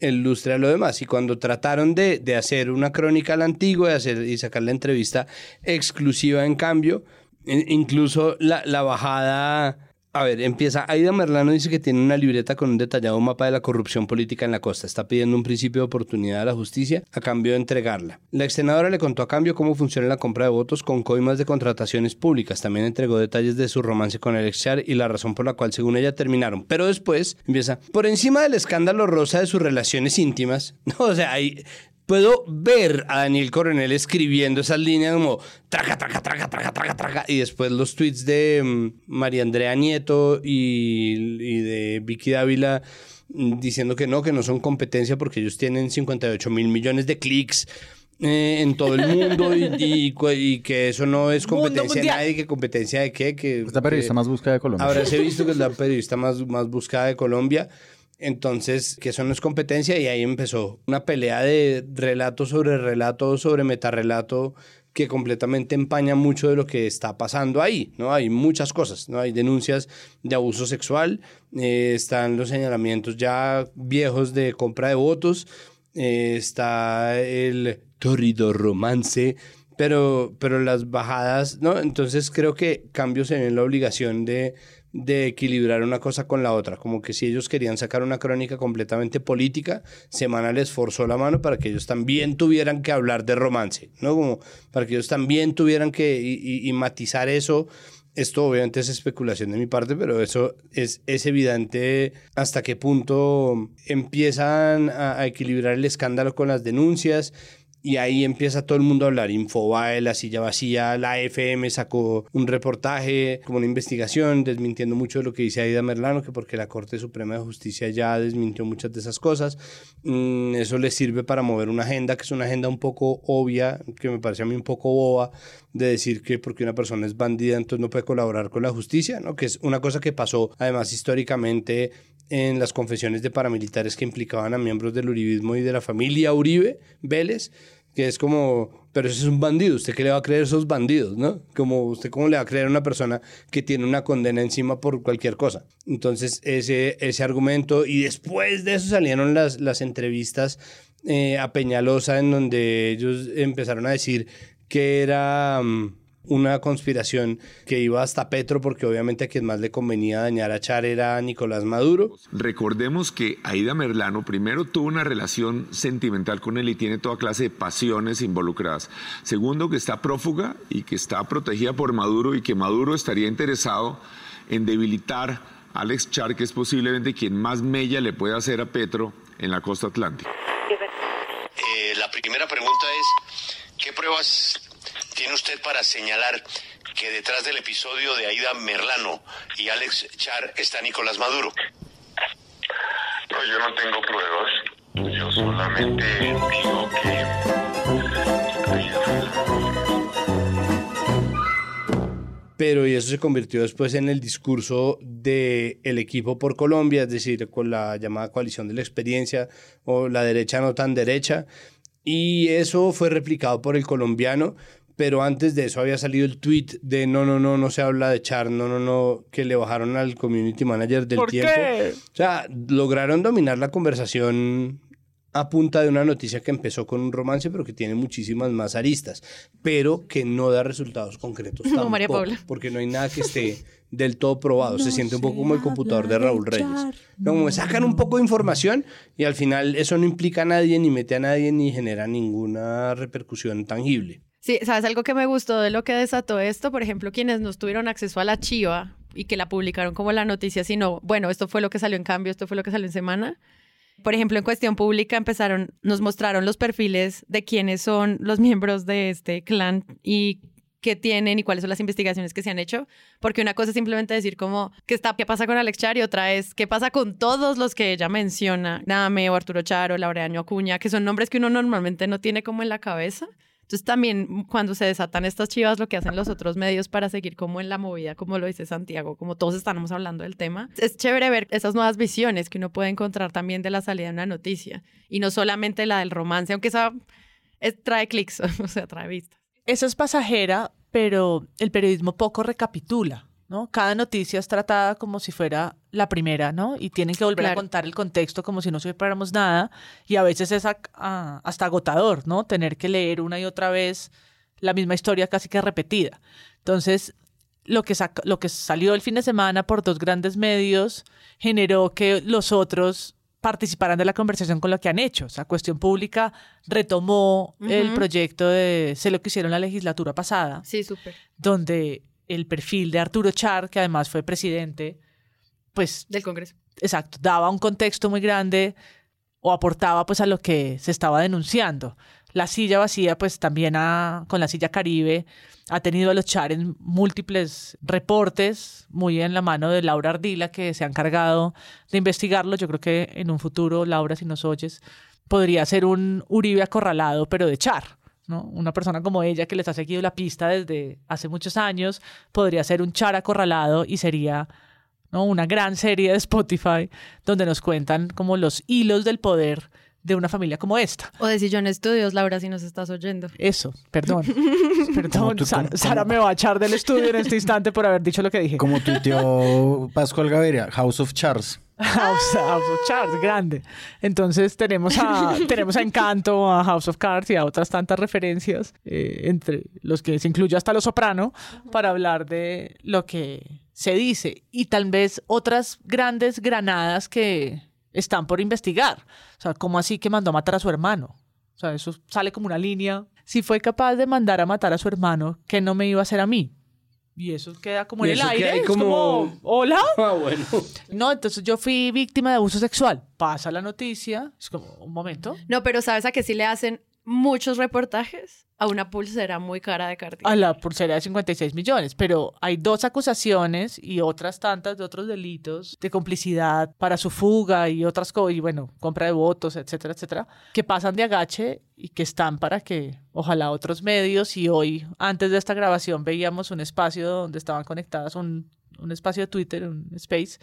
el lustre a lo demás. Y cuando trataron de, de hacer una crónica a la antigua y, hacer, y sacar la entrevista exclusiva en cambio, in- incluso la, la bajada... A ver, empieza. Aida Merlano dice que tiene una libreta con un detallado mapa de la corrupción política en la costa. Está pidiendo un principio de oportunidad a la justicia a cambio de entregarla. La ex senadora le contó a cambio cómo funciona la compra de votos con coimas de contrataciones públicas. También entregó detalles de su romance con el ex y la razón por la cual, según ella, terminaron. Pero después empieza. Por encima del escándalo rosa de sus relaciones íntimas. O sea, ahí puedo ver a Daniel Coronel escribiendo esas líneas como traca, traca, traca, traca, traca, traca, y después los tweets de mm, María Andrea Nieto y, y de Vicky Dávila mm, diciendo que no, que no son competencia porque ellos tienen 58 mil millones de clics. eh, en todo el mundo y, y cu- y que eso no es competencia de nadie, que competencia de qué, que Esta periodista que- más buscada de Colombia. Habráse visto que es la periodista más, más buscada de Colombia. Entonces, que eso no es competencia y ahí empezó una pelea de relato sobre relato sobre metarrelato que completamente empaña mucho de lo que está pasando ahí, ¿no? Hay muchas cosas, ¿no? Hay denuncias de abuso sexual, eh, están los señalamientos ya viejos de compra de votos, eh, está el torrido romance, pero, pero las bajadas, ¿no? Entonces creo que Cambio se ve en la obligación de, de equilibrar una cosa con la otra, como que si ellos querían sacar una crónica completamente política, Semana les forzó la mano para que ellos también tuvieran que hablar de romance, ¿no? Como para que ellos también tuvieran que y, matizar eso. Esto obviamente es especulación de mi parte, pero eso es, es evidente hasta qué punto empiezan a equilibrar el escándalo con las denuncias y ahí empieza todo el mundo a hablar. Infobae, La Silla Vacía, la FM sacó un reportaje, como una investigación, desmintiendo mucho de lo que dice Aida Merlano, que porque la Corte Suprema de Justicia ya desmintió muchas de esas cosas. Mm, eso les sirve para mover una agenda, que es una agenda un poco obvia, que me parece a mí un poco boba, de decir que porque una persona es bandida, entonces no puede colaborar con la justicia, ¿no? Que es una cosa que pasó, además, históricamente en las confesiones de paramilitares que implicaban a miembros del uribismo y de la familia Uribe Vélez, que es como, pero ese es un bandido, ¿usted qué le va a creer a esos bandidos, no? Como usted cómo le va a creer a una persona que tiene una condena encima por cualquier cosa. Entonces, ese, ese argumento, y después de eso salieron las, las entrevistas eh, a Peñalosa en donde ellos empezaron a decir que era... mm, una conspiración que iba hasta Petro porque obviamente a quien más le convenía dañar a Char era Nicolás Maduro. Recordemos que Aida Merlano primero tuvo una relación sentimental con él y tiene toda clase de pasiones involucradas. Segundo, que está prófuga y que está protegida por Maduro y que Maduro estaría interesado en debilitar a Alex Char, que es posiblemente quien más mella le puede hacer a Petro en la costa atlántica. Eh, la primera pregunta es, ¿qué pruebas tiene usted para señalar que detrás del episodio de Aida Merlano y Alex Char está Nicolás Maduro? No, yo no tengo pruebas. Yo solamente digo que Pero y eso se convirtió después en el discurso del el equipo por Colombia, es decir, con la llamada coalición de la experiencia o la derecha no tan derecha. Y eso fue replicado por el colombiano, pero antes de eso había salido el tweet de no, no, no, no se habla de Char, no, no, no, que le bajaron al community manager del ¿Por tiempo. qué? O sea, lograron dominar la conversación a punta de una noticia que empezó con un romance, pero que tiene muchísimas más aristas, pero que no da resultados concretos. No, María Paula. Porque no hay nada que esté del todo probado. se siente un poco como el computador de Raúl Reyes. No, como sacan un poco de información y al final eso no implica a nadie, ni mete a nadie, ni genera ninguna repercusión tangible. Sí, ¿sabes algo que me gustó de lo que desató esto? Por ejemplo, quienes no tuvieron acceso a la chiva y que la publicaron como la noticia, sino, bueno, esto fue lo que salió en cambio, esto fue lo que salió en semana. Por ejemplo, en cuestión pública empezaron, nos mostraron los perfiles de quiénes son los miembros de este clan y qué tienen y cuáles son las investigaciones que se han hecho, porque una cosa es simplemente decir como qué está qué pasa con Alex Char y otra es qué pasa con todos los que ella menciona, Name o Arturo Char o Laureano Acuña, que son nombres que uno normalmente no tiene como en la cabeza. Entonces también cuando se desatan estas chivas, lo que hacen los otros medios para seguir como en la movida, como lo dice Santiago, como todos estamos hablando del tema, es chévere ver esas nuevas visiones que uno puede encontrar también de la salida de una noticia y no solamente la del romance, aunque esa es- trae clics, o sea, trae vistas. Esa es pasajera, pero el periodismo poco recapitula, ¿no? Cada noticia es tratada como si fuera la primera, ¿no? Y tienen que volver a contar el contexto como si no supiéramos nada. Y a veces es ah, hasta agotador, ¿no? Tener que leer una y otra vez la misma historia casi que repetida. Entonces, lo que, lo que salió el fin de semana por dos grandes medios generó que los otros participaran de la conversación con lo que han hecho. O sea, Cuestión Pública retomó el proyecto de Sé lo que hicieron la legislatura pasada, Sí, súper. donde el perfil de Arturo Char, que además fue presidente, pues Del Congreso. exacto, daba un contexto muy grande o aportaba pues a lo que se estaba denunciando. La silla vacía pues también ha- con la silla Caribe ha tenido a los Char en múltiples reportes, muy en la mano de Laura Ardila que se ha encargado de investigarlo. Yo creo que en un futuro, Laura, si nos oyes, podría ser un Uribe acorralado, pero de Char. ¿no? Una persona como ella que les ha seguido la pista desde hace muchos años podría ser un Char acorralado y sería ¿no? Una gran serie de Spotify donde nos cuentan como los hilos del poder de una familia como esta. O de Sillón Estudios, Laura, si nos estás oyendo. Eso, perdón. Perdón, tú- Sara, cómo- Sara me va a echar del estudio en este instante por haber dicho lo que dije. Como tuiteó Pascual Gaviria, House of Charles. House, House of Cards, grande. Entonces tenemos a, tenemos a Encanto, a House of Cards y a otras tantas referencias, eh, entre los que se incluye hasta Los Soprano, para hablar de lo que se dice y tal vez otras grandes granadas que están por investigar. O sea, ¿cómo así que mandó a matar a su hermano? O sea, eso sale como una línea. Si fue capaz de mandar a matar a su hermano, ¿qué no me iba a hacer a mí? Y eso queda como Y en el aire. ahí es como- como, hola. Ah, bueno. No, entonces yo fui víctima de abuso sexual. Pasa la noticia, es como un momento. No, pero ¿sabes a qué sí le hacen muchos reportajes? A una pulsera muy cara de Cartier. A la pulsera de 56 millones, pero hay dos acusaciones y otras tantas de otros delitos de complicidad para su fuga y otras cosas, y bueno, compra de votos, etcétera, etcétera, que pasan de agache y que están para que ojalá otros medios y hoy, antes de esta grabación, veíamos un espacio donde estaban conectadas, un, un espacio de Twitter, un space,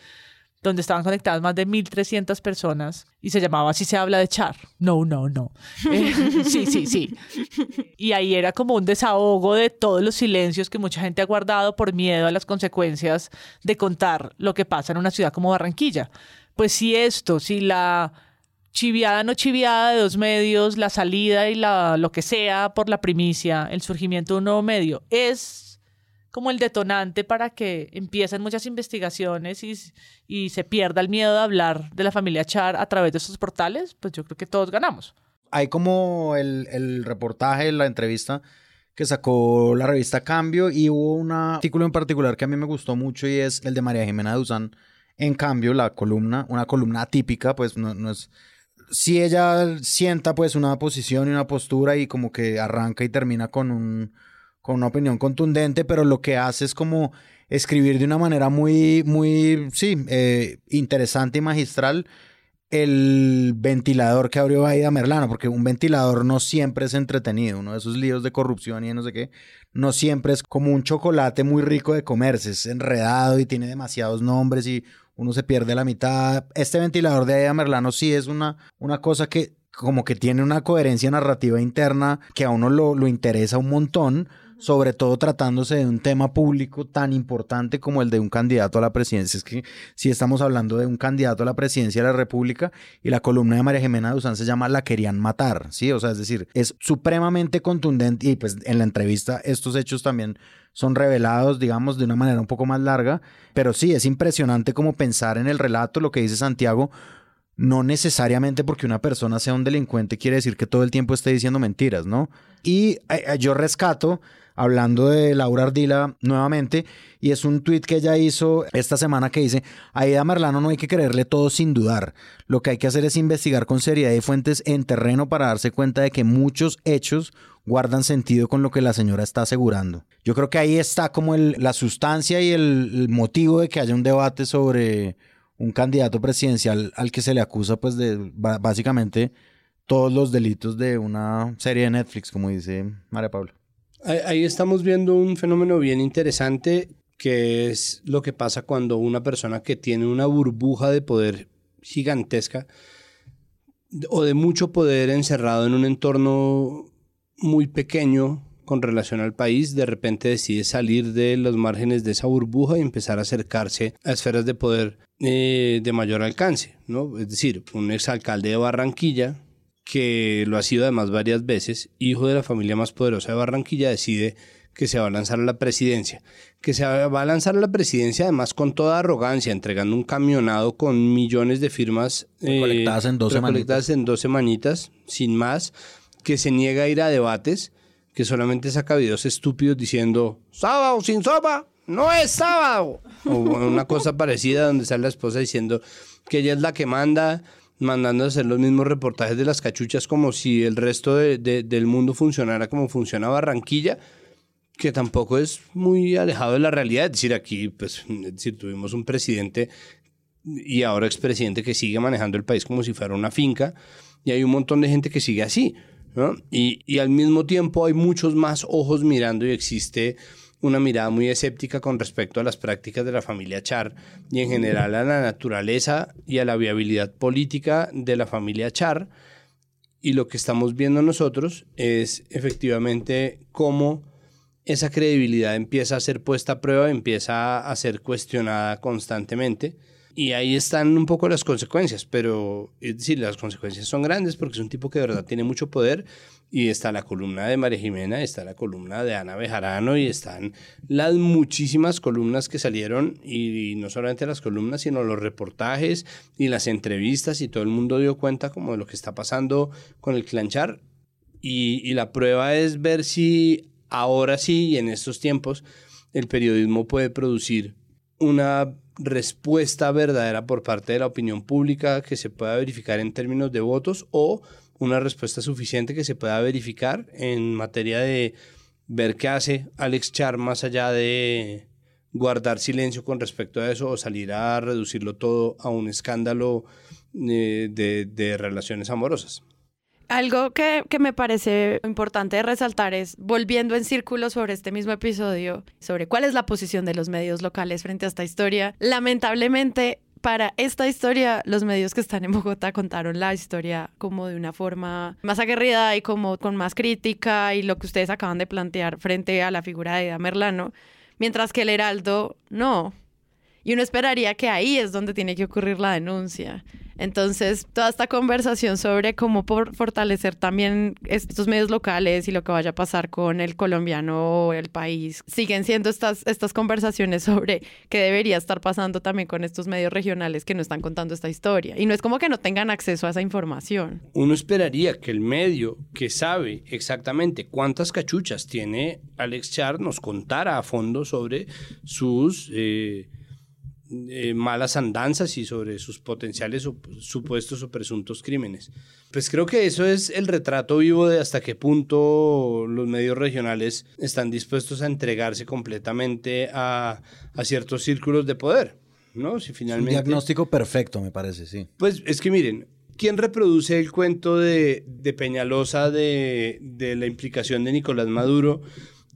donde estaban conectadas más de 1.300 personas y se llamaba Así se habla de Char. No, no, no. Eh, sí, sí, sí. Y ahí era como un desahogo de todos los silencios que mucha gente ha guardado por miedo a las consecuencias de contar lo que pasa en una ciudad como Barranquilla. Pues si esto, si la chiviada no chiviada de dos medios, la salida y la, lo que sea por la primicia, el surgimiento de un nuevo medio, es como el detonante para que empiecen muchas investigaciones y, y se pierda el miedo de hablar de la familia Char a través de estos portales, pues yo creo que todos ganamos. Hay como el, el reportaje, la entrevista que sacó la revista Cambio y hubo un artículo en particular que a mí me gustó mucho y es el de María Jimena Duzán. En cambio, la columna, una columna atípica, pues no, no es... Si ella sienta pues una posición y una postura y como que arranca y termina con un con una opinión contundente, pero lo que hace es como escribir de una manera muy, muy, sí, eh, interesante y magistral el ventilador que abrió Aida Merlano, porque un ventilador no siempre es entretenido, uno de esos líos de corrupción y no sé qué, no siempre es como un chocolate muy rico de comerse, es enredado y tiene demasiados nombres y uno se pierde la mitad. Este ventilador de Aida Merlano sí es una, una cosa que como que tiene una coherencia narrativa interna que a uno lo, lo interesa un montón, sobre todo tratándose de un tema público tan importante como el de un candidato a la presidencia. Es que si estamos hablando de un candidato a la presidencia de la República y la columna de María Jimena Duzán se llama La querían matar, ¿sí? O sea, es decir, es supremamente contundente y pues en la entrevista estos hechos también son revelados, digamos, de una manera un poco más larga, pero sí, es impresionante como pensar en el relato, lo que dice Santiago, no necesariamente porque una persona sea un delincuente quiere decir que todo el tiempo esté diciendo mentiras, ¿no? Y eh, eh, yo rescato, hablando de Laura Ardila nuevamente, y es un tweet que ella hizo esta semana que dice, a Aida Merlano no hay que creerle todo sin dudar, lo que hay que hacer es investigar con seriedad y fuentes en terreno para darse cuenta de que muchos hechos guardan sentido con lo que la señora está asegurando. Yo creo que ahí está como la sustancia y el, el motivo de que haya un debate sobre un candidato presidencial al que se le acusa pues de básicamente todos los delitos de una serie de Netflix, como dice María Paula. Ahí estamos viendo un fenómeno bien interesante que es lo que pasa cuando una persona que tiene una burbuja de poder gigantesca o de mucho poder encerrado en un entorno muy pequeño con relación al país, de repente decide salir de los márgenes de esa burbuja y empezar a acercarse a esferas de poder eh, de mayor alcance, ¿no? Es decir, un exalcalde de Barranquilla, que lo ha sido además varias veces, hijo de la familia más poderosa de Barranquilla, decide que se va a lanzar a la presidencia. Que se va a lanzar a la presidencia además con toda arrogancia, entregando un camionado con millones de firmas eh, Recolectadas en dos recolectadas en dos semanitas, sin más, que se niega a ir a debates, que solamente saca videos estúpidos diciendo sábado sin sopa, no es sábado. O una cosa parecida donde sale la esposa diciendo que ella es la que manda, mandando a hacer los mismos reportajes de las cachuchas como si el resto de- de- del mundo funcionara como funciona Barranquilla, que tampoco es muy alejado de la realidad. Es decir, aquí, pues, es tuvimos un presidente y ahora expresidente que sigue manejando el país como si fuera una finca y hay un montón de gente que sigue así, Y, y al mismo tiempo hay muchos más ojos mirando y existe una mirada muy escéptica con respecto a las prácticas de la familia Char y en general a la naturaleza y a la viabilidad política de la familia Char. Y lo que estamos viendo nosotros es efectivamente cómo esa credibilidad empieza a ser puesta a prueba, empieza a ser cuestionada constantemente. Y ahí están un poco las consecuencias, pero es decir, las consecuencias son grandes porque es un tipo que de verdad tiene mucho poder y está la columna de María Jimena, está la columna de Ana Bejarano y están las muchísimas columnas que salieron y, no solamente las columnas, sino los reportajes y las entrevistas y todo el mundo dio cuenta como de lo que está pasando con el clanchar y, y la prueba es ver si ahora sí y en estos tiempos el periodismo puede producir una respuesta verdadera por parte de la opinión pública que se pueda verificar en términos de votos o una respuesta suficiente que se pueda verificar en materia de ver qué hace Alex Char más allá de guardar silencio con respecto a eso o salir a reducirlo todo a un escándalo eh, de, de relaciones amorosas. Algo que, que me parece importante resaltar es, volviendo en círculo sobre este mismo episodio, sobre cuál es la posición de los medios locales frente a esta historia. Lamentablemente, para esta historia, los medios que están en Bogotá contaron la historia como de una forma más aguerrida y como con más crítica y lo que ustedes acaban de plantear frente a la figura de Eda Merlano, mientras que el Heraldo no. Y uno esperaría que ahí es donde tiene que ocurrir la denuncia. Entonces, toda esta conversación sobre cómo fortalecer también estos medios locales y lo que vaya a pasar con el colombiano o el país, siguen siendo estas, estas conversaciones sobre qué debería estar pasando también con estos medios regionales que no están contando esta historia. Y no es como que no tengan acceso a esa información. Uno esperaría que el medio que sabe exactamente cuántas cachuchas tiene Alex Char nos contara a fondo sobre sus eh, eh, malas andanzas y sobre sus potenciales sup- supuestos o presuntos crímenes. Pues creo que eso es el retrato vivo de hasta qué punto los medios regionales están dispuestos a entregarse completamente a, a ciertos círculos de poder. ¿no? Si Un finalmente... diagnóstico perfecto, me parece, sí. Pues es que miren, ¿quién reproduce el cuento de, de Peñalosa de, de la implicación de Nicolás Maduro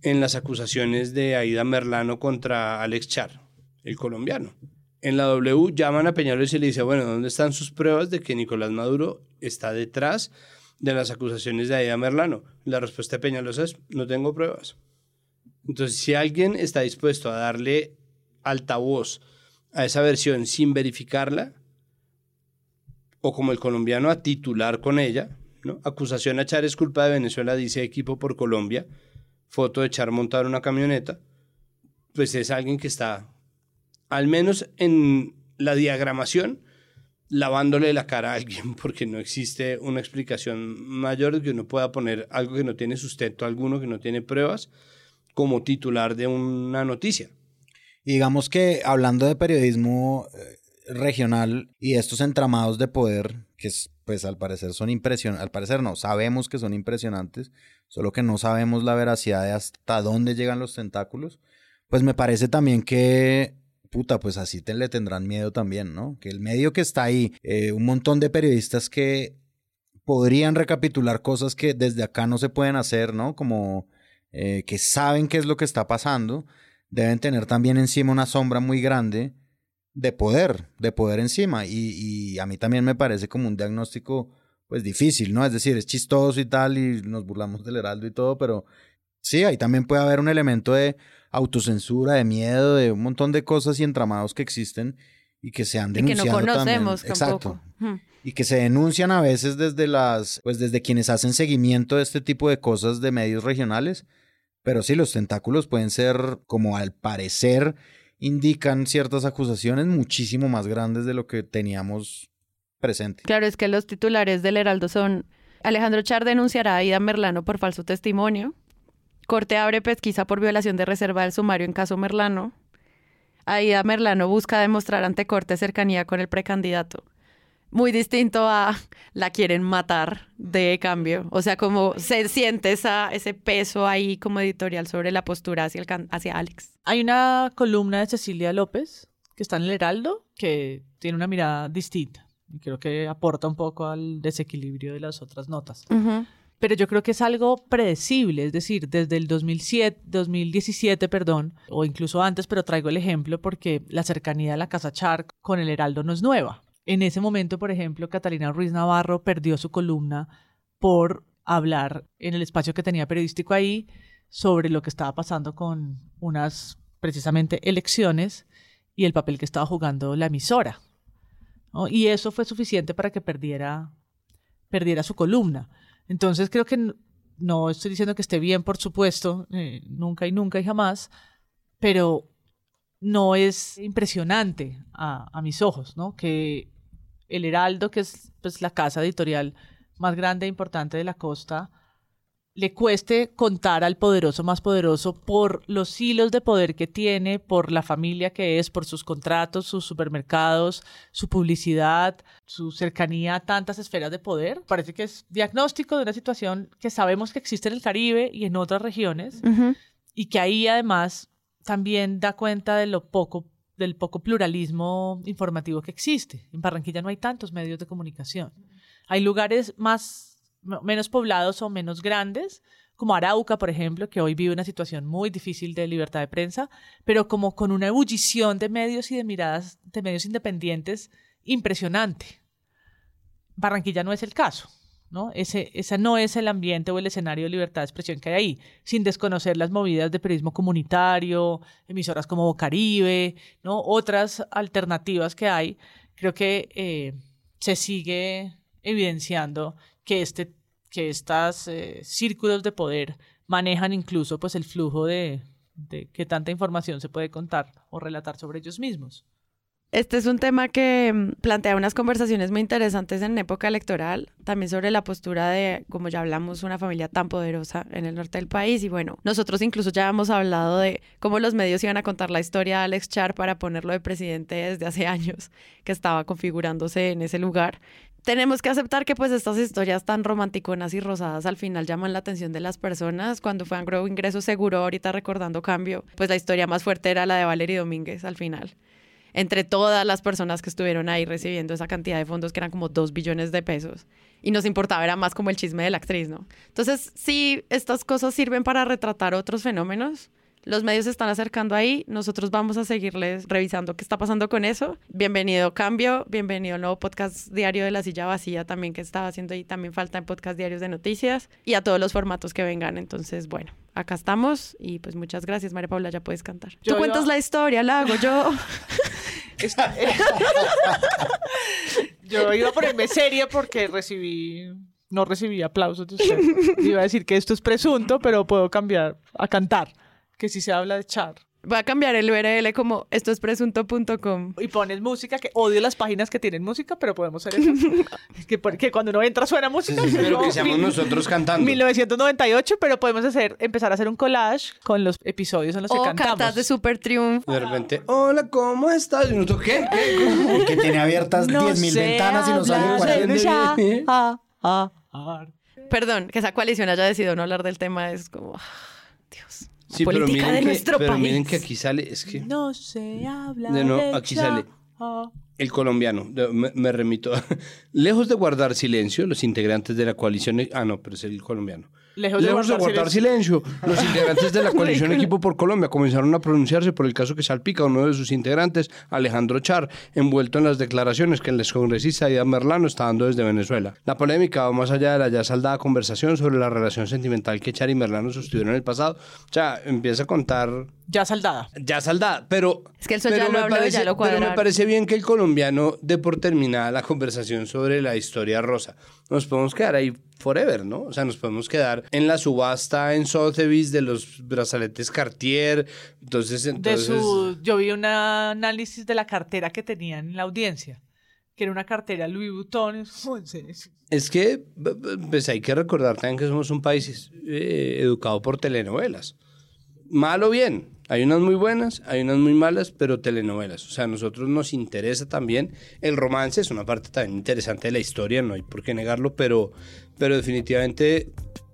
en las acusaciones de Aida Merlano contra Alex Char, el colombiano? En la W llaman a Peñalosa y le dice, bueno, ¿dónde están sus pruebas de que Nicolás Maduro está detrás de las acusaciones de Aida Merlano? La respuesta de Peñalosa es, no tengo pruebas. Entonces, si alguien está dispuesto a darle altavoz a esa versión sin verificarla, o como el colombiano a titular con ella, ¿no? Acusación a Char es culpa de Venezuela, dice equipo por Colombia, foto de Char montar una camioneta, pues es alguien que está, al menos en la diagramación, lavándole la cara a alguien porque no existe una explicación mayor de que uno pueda poner algo que no tiene sustento alguno, que no tiene pruebas, como titular de una noticia. Y digamos que hablando de periodismo eh, regional y estos entramados de poder, que es, pues al parecer son impresionantes, al parecer no, sabemos que son impresionantes, solo que no sabemos la veracidad de hasta dónde llegan los tentáculos, pues me parece también que puta, pues así te, le tendrán miedo también, ¿no? Que el medio que está ahí, eh, un montón de periodistas que podrían recapitular cosas que desde acá no se pueden hacer, ¿no? Como eh, que saben qué es lo que está pasando, deben tener también encima una sombra muy grande de poder, de poder encima. Y, y a mí también me parece como un diagnóstico, pues difícil, ¿no? Es decir, es chistoso y tal, y nos burlamos del Heraldo y todo, pero sí, ahí también puede haber un elemento de autocensura, de miedo, de un montón de cosas y entramados que existen y que se han denunciado. Y que no conocemos también. Exacto. Y que se denuncian a veces desde las, pues desde quienes hacen seguimiento de este tipo de cosas de medios regionales. Pero sí, los tentáculos pueden ser, como al parecer indican ciertas acusaciones, muchísimo más grandes de lo que teníamos presente. Claro, es que los titulares del Heraldo son Alejandro Char denunciará a Ida Merlano por falso testimonio. Corte abre pesquisa por violación de reserva del sumario en caso Merlano. Aida Merlano busca demostrar ante Corte cercanía con el precandidato. Muy distinto a la quieren matar de cambio. O sea, como se siente esa, ese peso ahí como editorial sobre la postura hacia, el, hacia Alex. Hay una columna de Cecilia López que está en el Heraldo que tiene una mirada distinta. Y creo que aporta un poco al desequilibrio de las otras notas pero yo creo que es algo predecible, es decir, desde el 2007, 2017, perdón, o incluso antes, pero traigo el ejemplo porque la cercanía de la Casa Char con el Heraldo no es nueva. En ese momento, por ejemplo, Catalina Ruiz Navarro perdió su columna por hablar en el espacio que tenía periodístico ahí sobre lo que estaba pasando con unas precisamente elecciones y el papel que estaba jugando la emisora. Y eso fue suficiente para que perdiera, perdiera su columna. Entonces creo que no estoy diciendo que esté bien, por supuesto, eh, nunca y nunca y jamás, pero no es impresionante a, mis ojos, ¿no? Que el Heraldo, que es pues, la casa editorial más grande e importante de la costa, le cueste contar al poderoso más poderoso por los hilos de poder que tiene, por la familia que es, por sus contratos, sus supermercados, su publicidad, su cercanía a tantas esferas de poder. Parece que es diagnóstico de una situación que sabemos que existe en el Caribe y en otras regiones y que ahí además también da cuenta de lo poco del poco pluralismo informativo que existe. En Barranquilla no hay tantos medios de comunicación. Hay lugares más menos poblados o menos grandes, como Arauca, por ejemplo, que hoy vive una situación muy difícil de libertad de prensa, pero como con una ebullición de medios y de miradas de medios independientes impresionante. Barranquilla no es el caso. ¿no? Ese, ese no es el ambiente o el escenario de libertad de expresión que hay ahí, sin desconocer las movidas de periodismo comunitario, emisoras como Bocaribe, ¿no? otras alternativas que hay. Creo que eh, se sigue evidenciando que, este, que estos eh, círculos de poder manejan incluso pues, el flujo de, de qué tanta información se puede contar o relatar sobre ellos mismos. Este es un tema que mm, plantea unas conversaciones muy interesantes en época electoral, también sobre la postura de, como ya hablamos, una familia tan poderosa en el norte del país. Y bueno, nosotros incluso ya hemos hablado de cómo los medios iban a contar la historia de Alex Char para ponerlo de presidente desde hace años, que estaba configurándose en ese lugar tenemos que aceptar que pues estas historias tan romanticonas y rosadas al final llaman la atención de las personas. Cuando fue Angro Ingreso Seguro, ahorita recordando cambio, pues la historia más fuerte era la de Valery Domínguez al final. Entre todas las personas que estuvieron ahí recibiendo esa cantidad de fondos que eran como dos billones de pesos. Y nos importaba, era más como el chisme de la actriz, ¿no? Entonces, sí, estas cosas sirven para retratar otros fenómenos los medios se están acercando ahí, nosotros vamos a seguirles revisando qué está pasando con eso. Bienvenido Cambio, bienvenido al nuevo podcast diario de la silla vacía también que estaba haciendo y también falta en podcast diarios de noticias y a todos los formatos que vengan. Entonces, bueno, acá estamos y pues muchas gracias María Paula, ya puedes cantar. Tú cuentas la historia, la hago yo. yo iba a ponerme seria porque recibí no recibí aplausos de usted. Iba a decir que esto es presunto, pero puedo cambiar a cantar que si se habla de Char. Voy a cambiar el URL como esto es presunto.com. Y pones música, que odio las páginas que tienen música, pero podemos hacer eso. que porque cuando uno entra suena música. Sí, pero No, que seamos mil- nosotros cantando. 1998, pero podemos hacer, empezar a hacer un collage con los episodios en los que O cantamos. cartas de super triunfo. De repente, hola, ¿cómo estás? Y nosotros, ¿qué? ¿Qué? Que tiene abiertas No 10.000 sé ventanas y no sale hablar cuál. de lucha. Ah, ah. Perdón, que esa coalición haya decidido no hablar del tema es como... ah, Dios. Sí, pero política miren, de que, nuestro pero país. miren que aquí sale, es que No se habla De no, de aquí sale. el colombiano, me, me remito, lejos de guardar silencio, los integrantes de la coalición, ah, no, pero es el colombiano. Lejos de guardar silencio, los integrantes de la coalición Equipo por Colombia comenzaron a pronunciarse por el caso que salpica a uno de sus integrantes, Alejandro Char, envuelto en las declaraciones que el excongresista Aida Merlano está dando desde Venezuela. La polémica va más allá de la ya saldada conversación sobre la relación sentimental que Char y Merlano sostuvieron en el pasado. O sea, empieza a contar Ya saldada. ya saldada, pero... Es que el sol pero ya lo me habló y parece- ya lo Pero me parece bien que el colombiano dé por terminada la conversación sobre la historia rosa. Nos podemos quedar ahí forever, ¿no? O sea, nos podemos quedar en la subasta en Sotheby's de los brazaletes Cartier. Entonces, De entonces... su, yo vi un análisis de la cartera que tenían en la audiencia, que era una cartera Louis Vuitton. Es que pues hay que recordar también que somos un país eh, educado por telenovelas. Mal o bien. Hay unas muy buenas, hay unas muy malas, pero telenovelas. O sea, a nosotros nos interesa también el romance, es una parte también interesante de la historia, no hay por qué negarlo, pero, pero definitivamente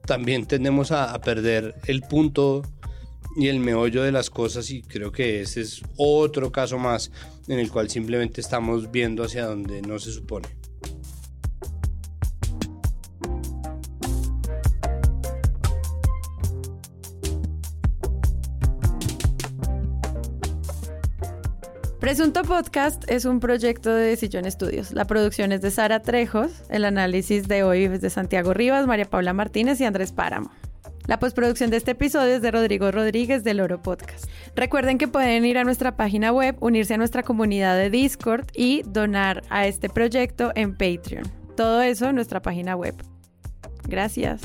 también tendemos a, a perder el punto y el meollo de las cosas y creo que ese es otro caso más en el cual simplemente estamos viendo hacia donde no se supone. Presunto Podcast es un proyecto de Sillón Estudios. La producción es de Sara Trejos, el análisis de hoy es de Santiago Rivas, María Paula Martínez y Andrés Páramo. La postproducción de este episodio es de Rodrigo Rodríguez del Oro Podcast. Recuerden que pueden ir a nuestra página web, unirse a nuestra comunidad de Discord y donar a este proyecto en Patreon. Todo eso en nuestra página web. Gracias.